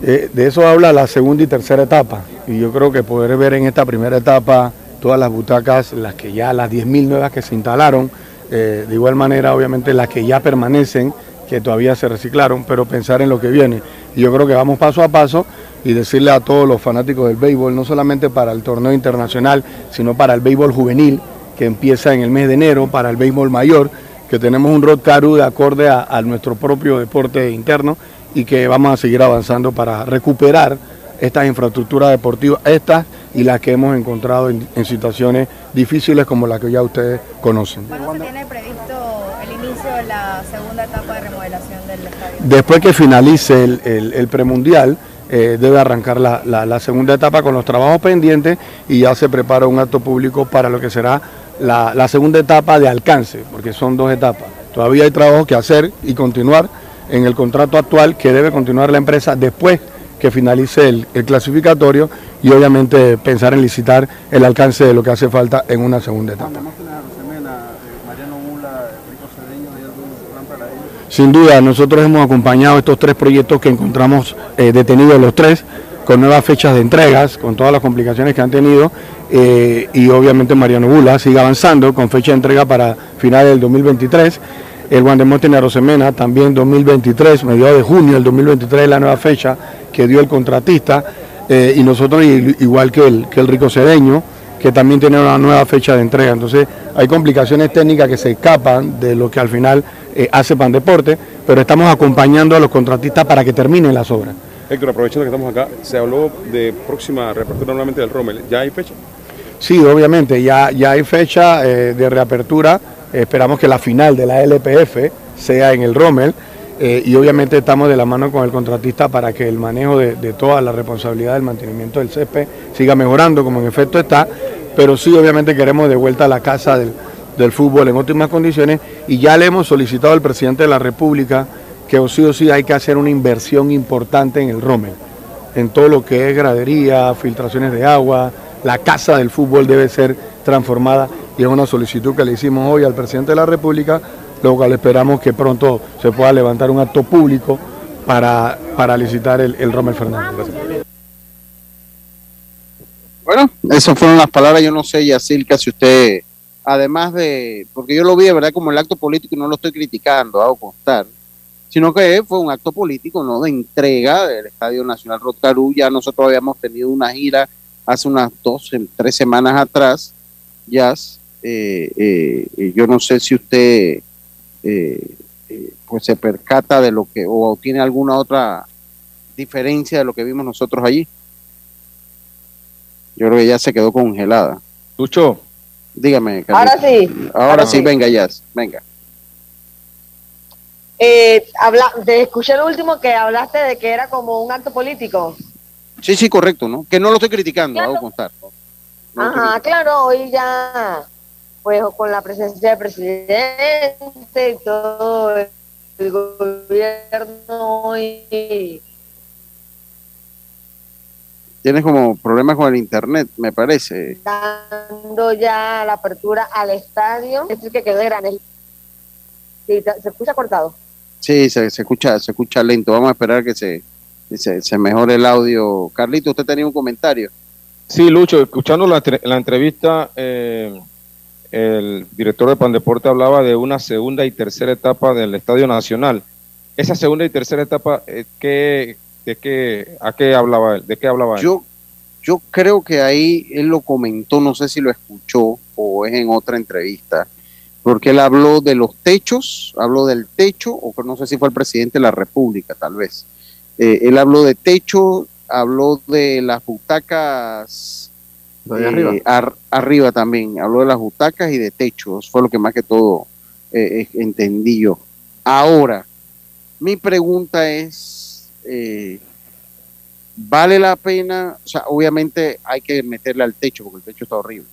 Eh, de eso habla la segunda y tercera etapa. Y yo creo que poder ver en esta primera etapa todas las butacas, las que ya, las 10.000 nuevas que se instalaron, eh, de igual manera obviamente las que ya permanecen, que todavía se reciclaron, pero pensar en lo que viene. Yo creo que vamos paso a paso y decirle a todos los fanáticos del béisbol, no solamente para el torneo internacional, sino para el béisbol juvenil, que empieza en el mes de enero, para el béisbol mayor, que tenemos un Caru de acorde a, nuestro propio deporte interno y que vamos a seguir avanzando para recuperar estas infraestructuras deportivas, estas y las que hemos encontrado en, situaciones difíciles como la que ya ustedes conocen. ¿Cuándo se tiene previsto el inicio de la segunda etapa de remodelación del estadio? Después que finalice el, el premundial, eh, debe arrancar la, la- la segunda etapa con los trabajos pendientes y ya se prepara un acto público para lo que será la, la segunda etapa de alcance, porque son dos etapas. Todavía hay trabajo que hacer y continuar en el contrato actual que debe continuar la empresa después que finalice el, el clasificatorio y obviamente pensar en licitar el alcance de lo que hace falta en una segunda etapa. Sin duda, nosotros hemos acompañado estos tres proyectos que encontramos eh, detenidos los tres, con nuevas fechas de entregas, con todas las complicaciones que han tenido, eh, y obviamente Mariano Bula sigue avanzando con fecha de entrega para finales del 2023. El Guandemonte en Arosemena también 2023, mediados de junio del 2023 es la nueva fecha que dio el contratista, eh, y nosotros igual que el, que el Rico Cedeño, que también tiene una nueva fecha de entrega. Entonces hay complicaciones técnicas que se escapan de lo que al final eh, hace Pan Deporte, pero estamos acompañando a los contratistas para que terminen las obras. Héctor, aprovechando que estamos acá, se habló de próxima reapertura nuevamente del Rommel. ¿Ya hay fecha? Sí, obviamente, ya, ya hay fecha eh, de reapertura. Esperamos que la final de la LPF sea en el Rommel. Eh, y obviamente estamos de la mano con el contratista para que el manejo de, de toda la responsabilidad del mantenimiento del césped siga mejorando, como en efecto está. Pero sí, obviamente queremos de vuelta a la casa del, del fútbol en óptimas condiciones. Y ya le hemos solicitado al presidente de la República que o sí o sí hay que hacer una inversión importante en el Rommel en todo lo que es gradería, filtraciones de agua, la casa del fútbol debe ser transformada y es una solicitud que le hicimos hoy al presidente de la República, lo cual esperamos que pronto se pueda levantar un acto público para, para licitar el, el Rommel Fernández. Bueno, esas fueron las palabras. Yo no sé, Yacilca, si usted, además de, porque yo lo vi verdad como el acto político y no lo estoy criticando, hago constar, sino que fue un acto político, no de entrega del Estadio Nacional Rotcarú. Ya nosotros habíamos tenido una gira hace unas dos, tres semanas atrás, ya. eh, eh, eh, yo no sé si usted eh, eh, pues se percata de lo que, o tiene alguna otra diferencia de lo que vimos nosotros allí. Yo creo que ya se quedó congelada. Lucho. Dígame. Ahora sí. Ahora, Ahora sí, sí. venga, Jazz. Venga. Eh, habla, te escuché lo último que hablaste de que era como un acto político. Sí, sí, correcto, ¿no? Que no lo estoy criticando, hago constar. No Ajá, claro, hoy ya, pues con la presencia del presidente y todo el gobierno y Tienes como problemas con el internet, me parece. dando ya la apertura al estadio, es el que quedó de granel. Sí, se escucha cortado. Sí, se, se escucha, se escucha lento. Vamos a esperar que se, se, se mejore el audio. Carlito, usted tenía un comentario. Sí, Lucho, escuchando la, la entrevista, eh, el director de Pandeporte hablaba de una segunda y tercera etapa del Estadio Nacional. Esa segunda y tercera etapa, eh, ¿qué, de qué, ¿a qué hablaba él? ¿De qué hablaba? Yo, yo creo que ahí él lo comentó, no sé si lo escuchó o es en otra entrevista, porque él habló de los techos, habló del techo, o no sé si fue el presidente de la República, tal vez. Eh, él habló de techo, habló de las butacas Arriba. ar- arriba también, habló de las butacas y de techos, fue lo que más que todo eh, eh, entendí yo. Ahora, mi pregunta es, eh, ¿vale la pena? O sea, obviamente hay que meterle al techo, porque el techo está horrible.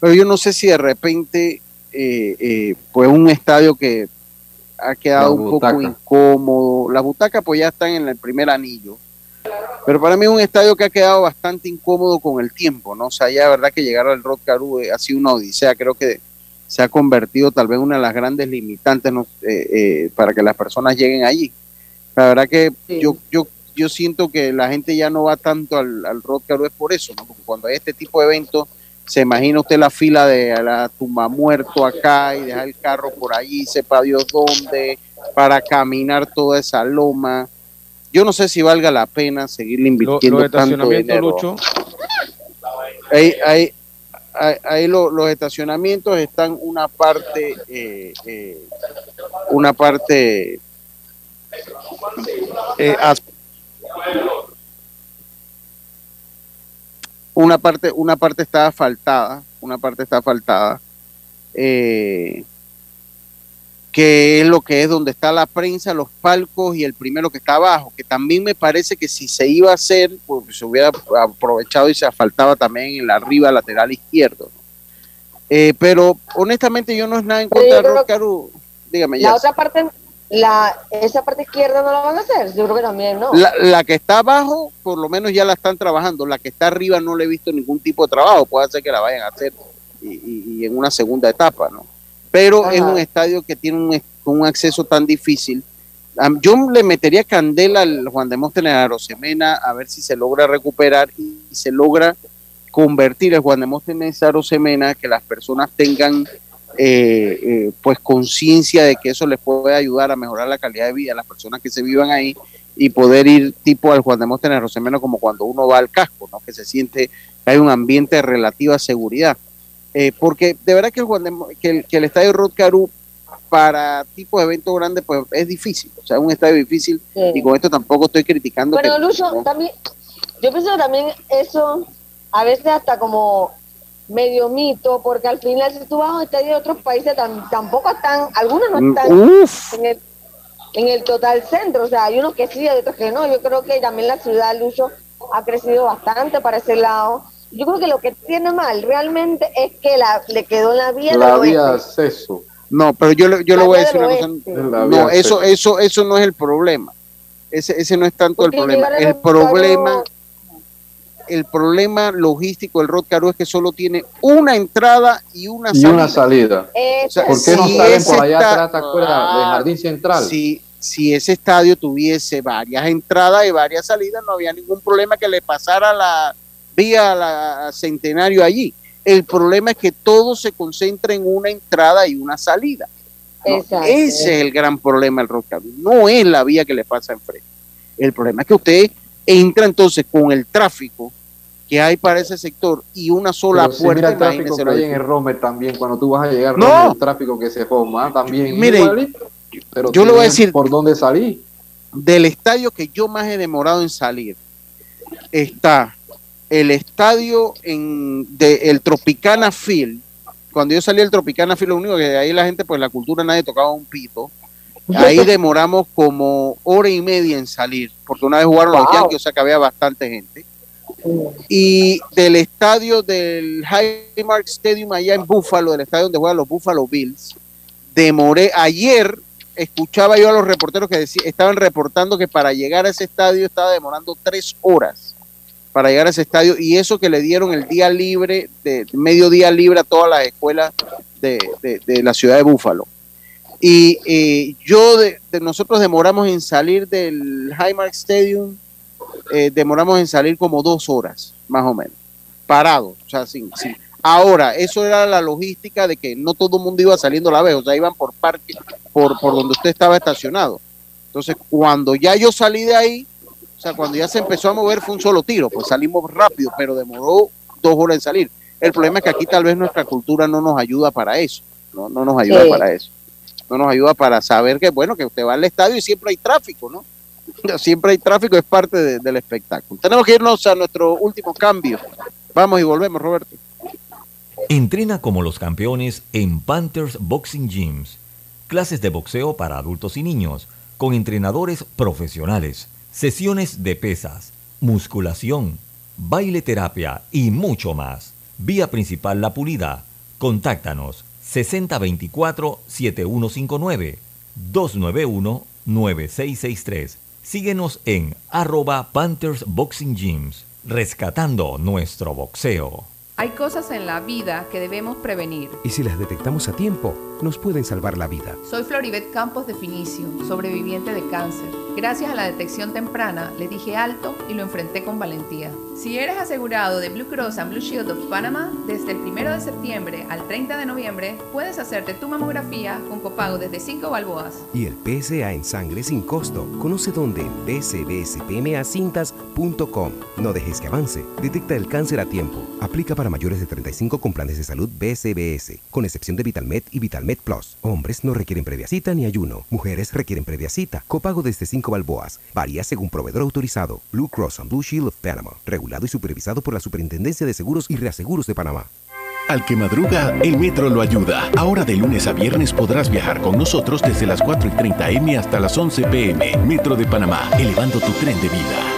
Pero yo no sé si de repente, eh, eh, pues un estadio que ha quedado La un poco butaca. incómodo, las butacas pues ya están en el primer anillo, pero para mí es un estadio que ha quedado bastante incómodo con el tiempo, ¿no? O sea, ya la verdad que llegar al Rod Caru ha sido una odisea, creo que se ha convertido tal vez una de las grandes limitantes ¿no? Eh, eh, para que las personas lleguen allí. La verdad que yo, yo, yo siento que la gente ya no va tanto al, al Rod Caru es por eso, ¿no? Porque cuando hay este tipo de eventos, se imagina usted la fila de la tumba muerto acá y dejar el carro por allí, sepa Dios dónde, para caminar toda esa loma. Yo no sé si valga la pena seguirle Lo- invirtiendo los tanto estacionamientos, dinero. Lucho, Ahí, ahí, ahí, ahí lo- los estacionamientos están una parte, eh, eh, una parte eh, una parte, una parte está asfaltada, una parte está asfaltada. eh, que es lo que es donde está la prensa, los palcos y el primero que está abajo, que también me parece que si se iba a hacer, pues se hubiera aprovechado y se asfaltaba también en la arriba lateral izquierdo. Eh, pero honestamente yo no es nada en contra de Rock Caru. Dígame, La otra parte, la, esa parte izquierda no la van a hacer, yo creo que también no. La, la, que está abajo, por lo menos ya la están trabajando. La que está arriba no le he visto ningún tipo de trabajo. Puede ser que la vayan a hacer y, y, y en una segunda etapa, ¿no? Pero Ajá. es un estadio que tiene un, un, acceso tan difícil. Yo le metería candela al Juan de Móstenes a Rosemena a ver si se logra recuperar y, y se logra convertir el Juan de Móstenes a Rosemena, que las personas tengan eh, eh, pues conciencia de que eso les puede ayudar a mejorar la calidad de vida a las personas que se vivan ahí y poder ir tipo al Juan de Móstenes Rosemena como cuando uno va al casco, ¿no? que se siente que hay un ambiente de relativa seguridad. Eh, porque de verdad que el, que el, que el estadio Rod Caru para tipo de evento grande pues es difícil, o sea, es un estadio difícil sí. y con esto tampoco estoy criticando. Bueno, que, Lucho, ¿no? también, yo pienso que también eso a veces hasta como medio mito, porque al final si tú vas a un estadio de otros países tam, tampoco están, algunos no están en el, en el, total centro, o sea, hay unos que sí, hay otros que no. Yo creo que también la ciudad Lucho ha crecido bastante para ese lado. Yo creo que lo que tiene mal realmente es que la, le quedó en la vía la vía de acceso. No, pero yo, yo le voy a decir una cosa. No, eso, eso, eso no es el problema. Ese, ese no es tanto porque el problema. El problema el problema logístico del Rod Caru es que solo tiene una entrada y una y salida. Una salida. O sea, ¿Por qué no salen por allá está... atrás, del Jardín Central? Si, si ese estadio tuviese varias entradas y varias salidas, no había ningún problema que le pasara la vía la Centenario allí. El problema es que todo se concentra en una entrada y una salida. ¿no? Ese es el gran problema del Caru. No es la vía que le pasa enfrente. El problema es que usted entra entonces con el tráfico que hay para ese sector y una sola Pero puerta. Si mira el tráfico que hay en el Romer también, cuando tú vas a llegar, no. el tráfico que se forma también. Mire, pero yo le voy a decir por dónde salir. Del estadio que yo más he demorado en salir, está el estadio en de el Tropicana Field. Cuando yo salí del Tropicana Field, lo único que ahí la gente, pues la cultura nadie tocaba un pito. Ahí demoramos como hora y media en salir, porque una vez jugaron wow. los Yankees, o sea que había bastante gente. Y del estadio del Highmark Stadium allá en Buffalo, del estadio donde juegan los Buffalo Bills, demoré ayer, escuchaba yo a los reporteros que decía, estaban reportando que para llegar a ese estadio estaba demorando tres horas para llegar a ese estadio y eso que le dieron el día libre, de medio día libre a todas las escuelas de, de, la ciudad de Buffalo. Y eh, yo, de, nosotros demoramos en salir del Highmark Stadium, eh, demoramos en salir como dos horas, más o menos, parados, o sea, sin. Ahora, eso era la logística de que no todo el mundo iba saliendo a la vez, o sea, iban por parque, por, por donde usted estaba estacionado. Entonces, cuando ya yo salí de ahí, o sea, cuando ya se empezó a mover fue un solo tiro, pues salimos rápido, pero demoró dos horas en salir. El problema es que aquí tal vez nuestra cultura no nos ayuda para eso, no, no nos ayuda sí. para eso no nos ayuda para saber que, bueno, que usted va al estadio y siempre hay tráfico, ¿no? Siempre hay tráfico, es parte de, del espectáculo. Tenemos que irnos a nuestro último cambio. Vamos y volvemos, Roberto. Entrena como los campeones en Panthers Boxing Gyms. Clases de boxeo para adultos y niños, con entrenadores profesionales, sesiones de pesas, musculación, baile terapia y mucho más. Vía principal La Pulida. Contáctanos 6024-7159, 291-9663. Síguenos en arroba Panthers Boxing Gyms, rescatando nuestro boxeo. Hay cosas en la vida que debemos prevenir. Y si las detectamos a tiempo, nos pueden salvar la vida. Soy Floribet Campos de Finicio, sobreviviente de cáncer. Gracias a la detección temprana, le dije alto y lo enfrenté con valentía. Si eres asegurado de Blue Cross and Blue Shield of Panama, desde el 1 de septiembre al 30 de noviembre, puedes hacerte tu mamografía con copago desde 5 balboas. Y el PSA en sangre sin costo. Conoce dónde en pcbspmacintas.com. No dejes que avance. Detecta el cáncer a tiempo. Aplica para mayores de 35 con planes de salud BCBS, con excepción de VitalMed y VitalMed Plus. Hombres no requieren previa cita ni ayuno. Mujeres requieren previa cita. Copago desde 5 balboas. Varía según proveedor autorizado. Blue Cross and Blue Shield of Panama. Regulado y supervisado por la Superintendencia de Seguros y Reaseguros de Panamá. Al que madruga, el metro lo ayuda. Ahora de lunes a viernes podrás viajar con nosotros desde las 4 y 30 M hasta las 11 PM. Metro de Panamá, elevando tu tren de vida.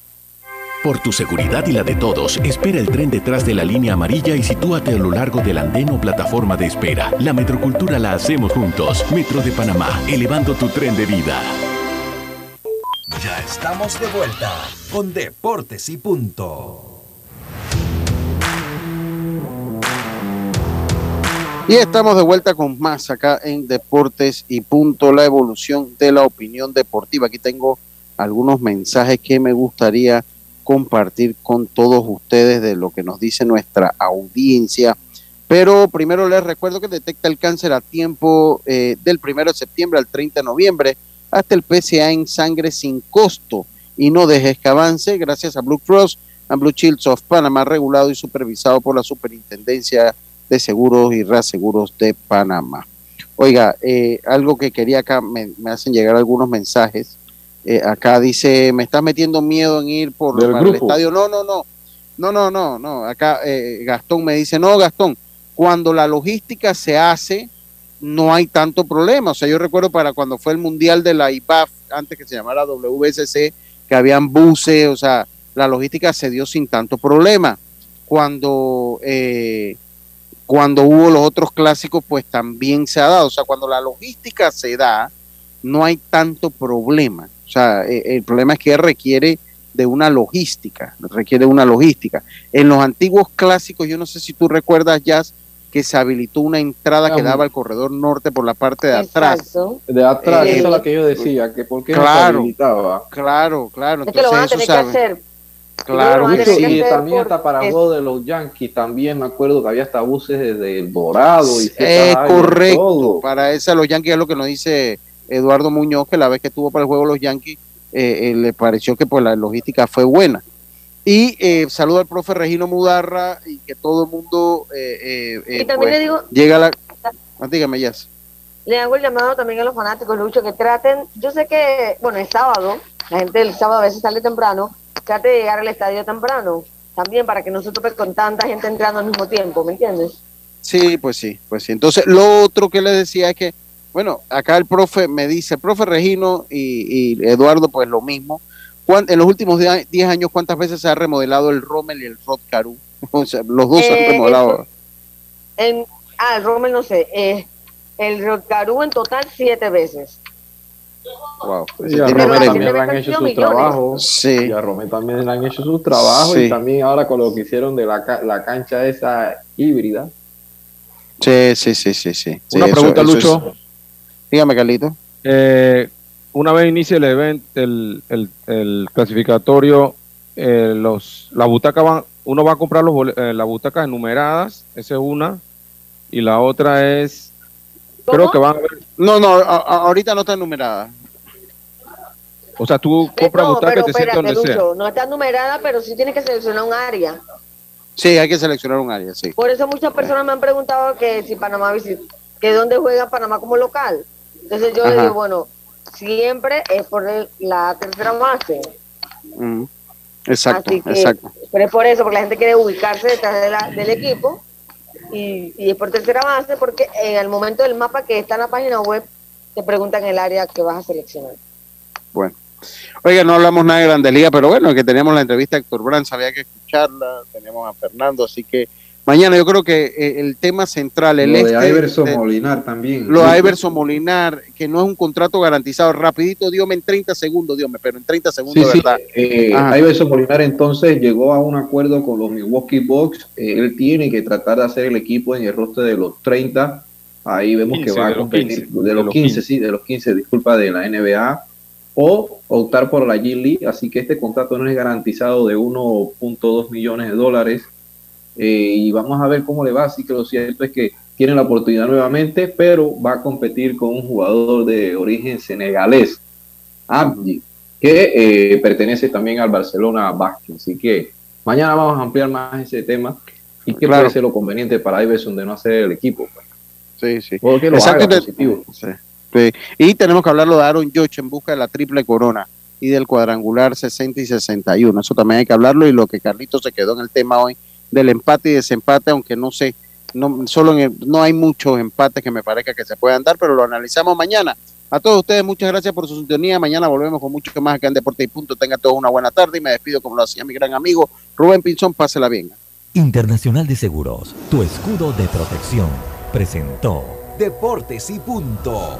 Por tu seguridad y la de todos, espera el tren detrás de la línea amarilla y sitúate a lo largo del andén o plataforma de espera. La metrocultura la hacemos juntos. Metro de Panamá, elevando tu tren de vida. Ya estamos de vuelta con Deportes y Punto. Y estamos de vuelta con más acá en Deportes y Punto, la evolución de la opinión deportiva. Aquí tengo algunos mensajes que me gustaría compartir con todos ustedes de lo que nos dice nuestra audiencia. Pero primero les recuerdo que detecta el cáncer a tiempo eh, del 1 de septiembre al 30 de noviembre hasta el PCA en sangre sin costo y no dejes que avance gracias a Blue Cross and Blue Shields of Panamá, regulado y supervisado por la Superintendencia de Seguros y Reaseguros de Panamá. Oiga, eh, algo que quería acá, me, me hacen llegar algunos mensajes. Eh, acá dice, me estás metiendo miedo en ir por para el estadio. No, no, no. No, no, no, no. Acá eh, Gastón me dice, no, Gastón, cuando la logística se hace, no hay tanto problema. O sea, yo recuerdo para cuando fue el Mundial de la IPAF, antes que se llamara WSC, que habían buses, o sea, la logística se dio sin tanto problema. Cuando, eh, cuando hubo los otros clásicos, pues también se ha dado. O sea, cuando la logística se da, no hay tanto problema. O sea, eh, el problema es que requiere de una logística, requiere una logística. En los antiguos clásicos, yo no sé si tú recuerdas, Jazz, que se habilitó una entrada que daba al corredor norte por la parte de atrás. De atrás, Eh, esa es la que yo decía, que por qué no se claro, habilitaba. claro, claro. Es que lo van a Entonces, tener eso que sabe- hacer. Claro, sí. Y también hasta para juego de los Yankees, también me acuerdo que había hasta buses desde El Dorado y Es Ayers, correcto. todo. Para eso los Yankees es lo que nos dice Eduardo Muñoz, que la vez que estuvo para el juego los Yankees, eh, eh, le pareció que pues la logística fue buena. Y eh, saludo al profe Regino Mudarra y que todo el mundo eh, eh, Y también pues, le digo- llega a la... Ah, dígame, Jazz. Le hago el llamado también a los fanáticos, Lucho, que traten, yo sé que, bueno, es sábado, la gente del sábado a veces sale temprano, trate de llegar al estadio temprano, también para que no se tope con tanta gente entrando al mismo tiempo, ¿me entiendes? Sí, pues sí, pues sí. Entonces, lo otro que le decía es que, bueno, acá el profe me dice, profe Regino y, y Eduardo, pues lo mismo, ¿cuán- en los últimos 10 años, ¿cuántas veces se ha remodelado el Rommel y el Rod Caru? O sea, los dos se han Eh, remodelado. En, ah, el Rommel no sé. eh, el Rotcarú en total siete veces. Wow. Y a Romé también le han hecho su millones. trabajo. Sí. Y a Romé también le han hecho su trabajo. Sí. Y también ahora con lo que hicieron de la, ca- la cancha esa híbrida. Sí, sí, sí, sí. sí. Una pregunta, eso Lucho. es- Dígame, Carlito. Eh, una vez inicie el evento, el, el- el clasificatorio, eh, los, la butaca van, uno va a comprar los eh, las butacas enumeradas, esa es una, y la otra es, creo que van a ver, No, no, a- ahorita no está numerada. o sea, tú compras no, butacas y te sientas donde sea. No está numerada, pero sí tienes que seleccionar un área. Sí, hay que seleccionar un área, sí. Por eso muchas personas me han preguntado que si Panamá visit- que dónde juega Panamá como local. Entonces yo Ajá. digo, bueno, siempre es por el- la tercera base. Mm. Exacto, Así que, exacto. pero es por eso, porque la gente quiere ubicarse detrás de la- del equipo y, y es por tercera base, porque en el momento del mapa que está en la página web te preguntan el área que vas a seleccionar. Bueno. Oiga, no hablamos nada de Grandes Ligas, pero bueno, que teníamos la entrevista a Héctor Brands, había que escucharla, teníamos a Fernando, así que mañana yo creo que eh, el tema central, el lo este, de Iverson de- Molinar también. lo de Iverson Molinar, que no es un contrato garantizado, rapidito, diome en 30 segundos, diome, pero en 30 segundos, Sí, de sí. verdad. Eh. Iverson Molinar entonces llegó a un acuerdo con los Milwaukee Bucks. Eh, él tiene que tratar de hacer el equipo en el roster de los 30. Ahí vemos 15, que va de a los competir 15, de los 15, sí, de los 15, disculpa, de la NBA. O optar por la G League. Así que este contrato no es garantizado de 1.2 millones de dólares. Eh, y vamos a ver cómo le va. Así que lo cierto es que tiene la oportunidad nuevamente, pero va a competir con un jugador de origen senegalés, Abdi, que eh, pertenece también al Barcelona Basket. Así que mañana vamos a ampliar más ese tema y qué Claro. ser lo conveniente para Iverson de no hacer el equipo. pues. Sí, sí. Lo Exacto, haga y te- positivo. Sí. Sí. Y tenemos que hablarlo de Aaron George en busca de la triple corona y del cuadrangular 60 y 61. Eso también hay que hablarlo y lo que Carlito se quedó en el tema hoy del empate y desempate, aunque no sé, no, solo en el- no hay muchos empates que me parezca que se puedan dar, pero lo analizamos mañana. A todos ustedes, muchas gracias por su sintonía. Mañana volvemos con mucho más acá en Deporte y Punto. Tengan todos una buena tarde y me despido como lo hacía mi gran amigo Rubén Pinzón. Pásela bien. Internacional de Seguros, tu escudo de protección, presentó Deportes y punto.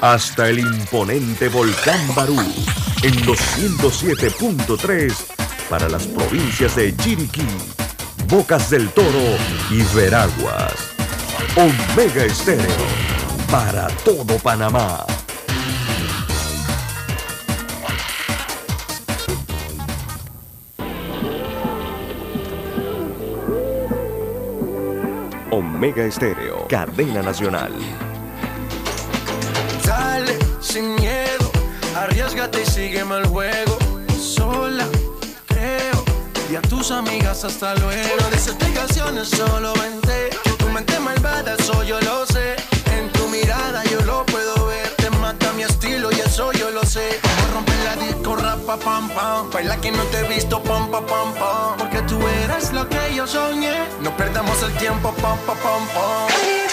hasta el imponente volcán Barú en los 107.3 para las provincias de Chiriquí, Bocas del Toro y Veraguas. Omega Estéreo para todo Panamá. Omega Estéreo, cadena nacional. Arriesgate y sígueme el juego. Sola, creo, y a tus amigas hasta luego. No dices explicaciones, solo vente. Tu mente malvada, eso yo lo sé. En tu mirada yo lo puedo ver. Te mata mi estilo y eso yo lo sé. Como romper la disco, rapa, pam, pam. Baila que no te he visto, pam, pam, pam, pam. Porque tú eres lo que yo soñé. No perdamos el tiempo, pam, pam, pam, pam.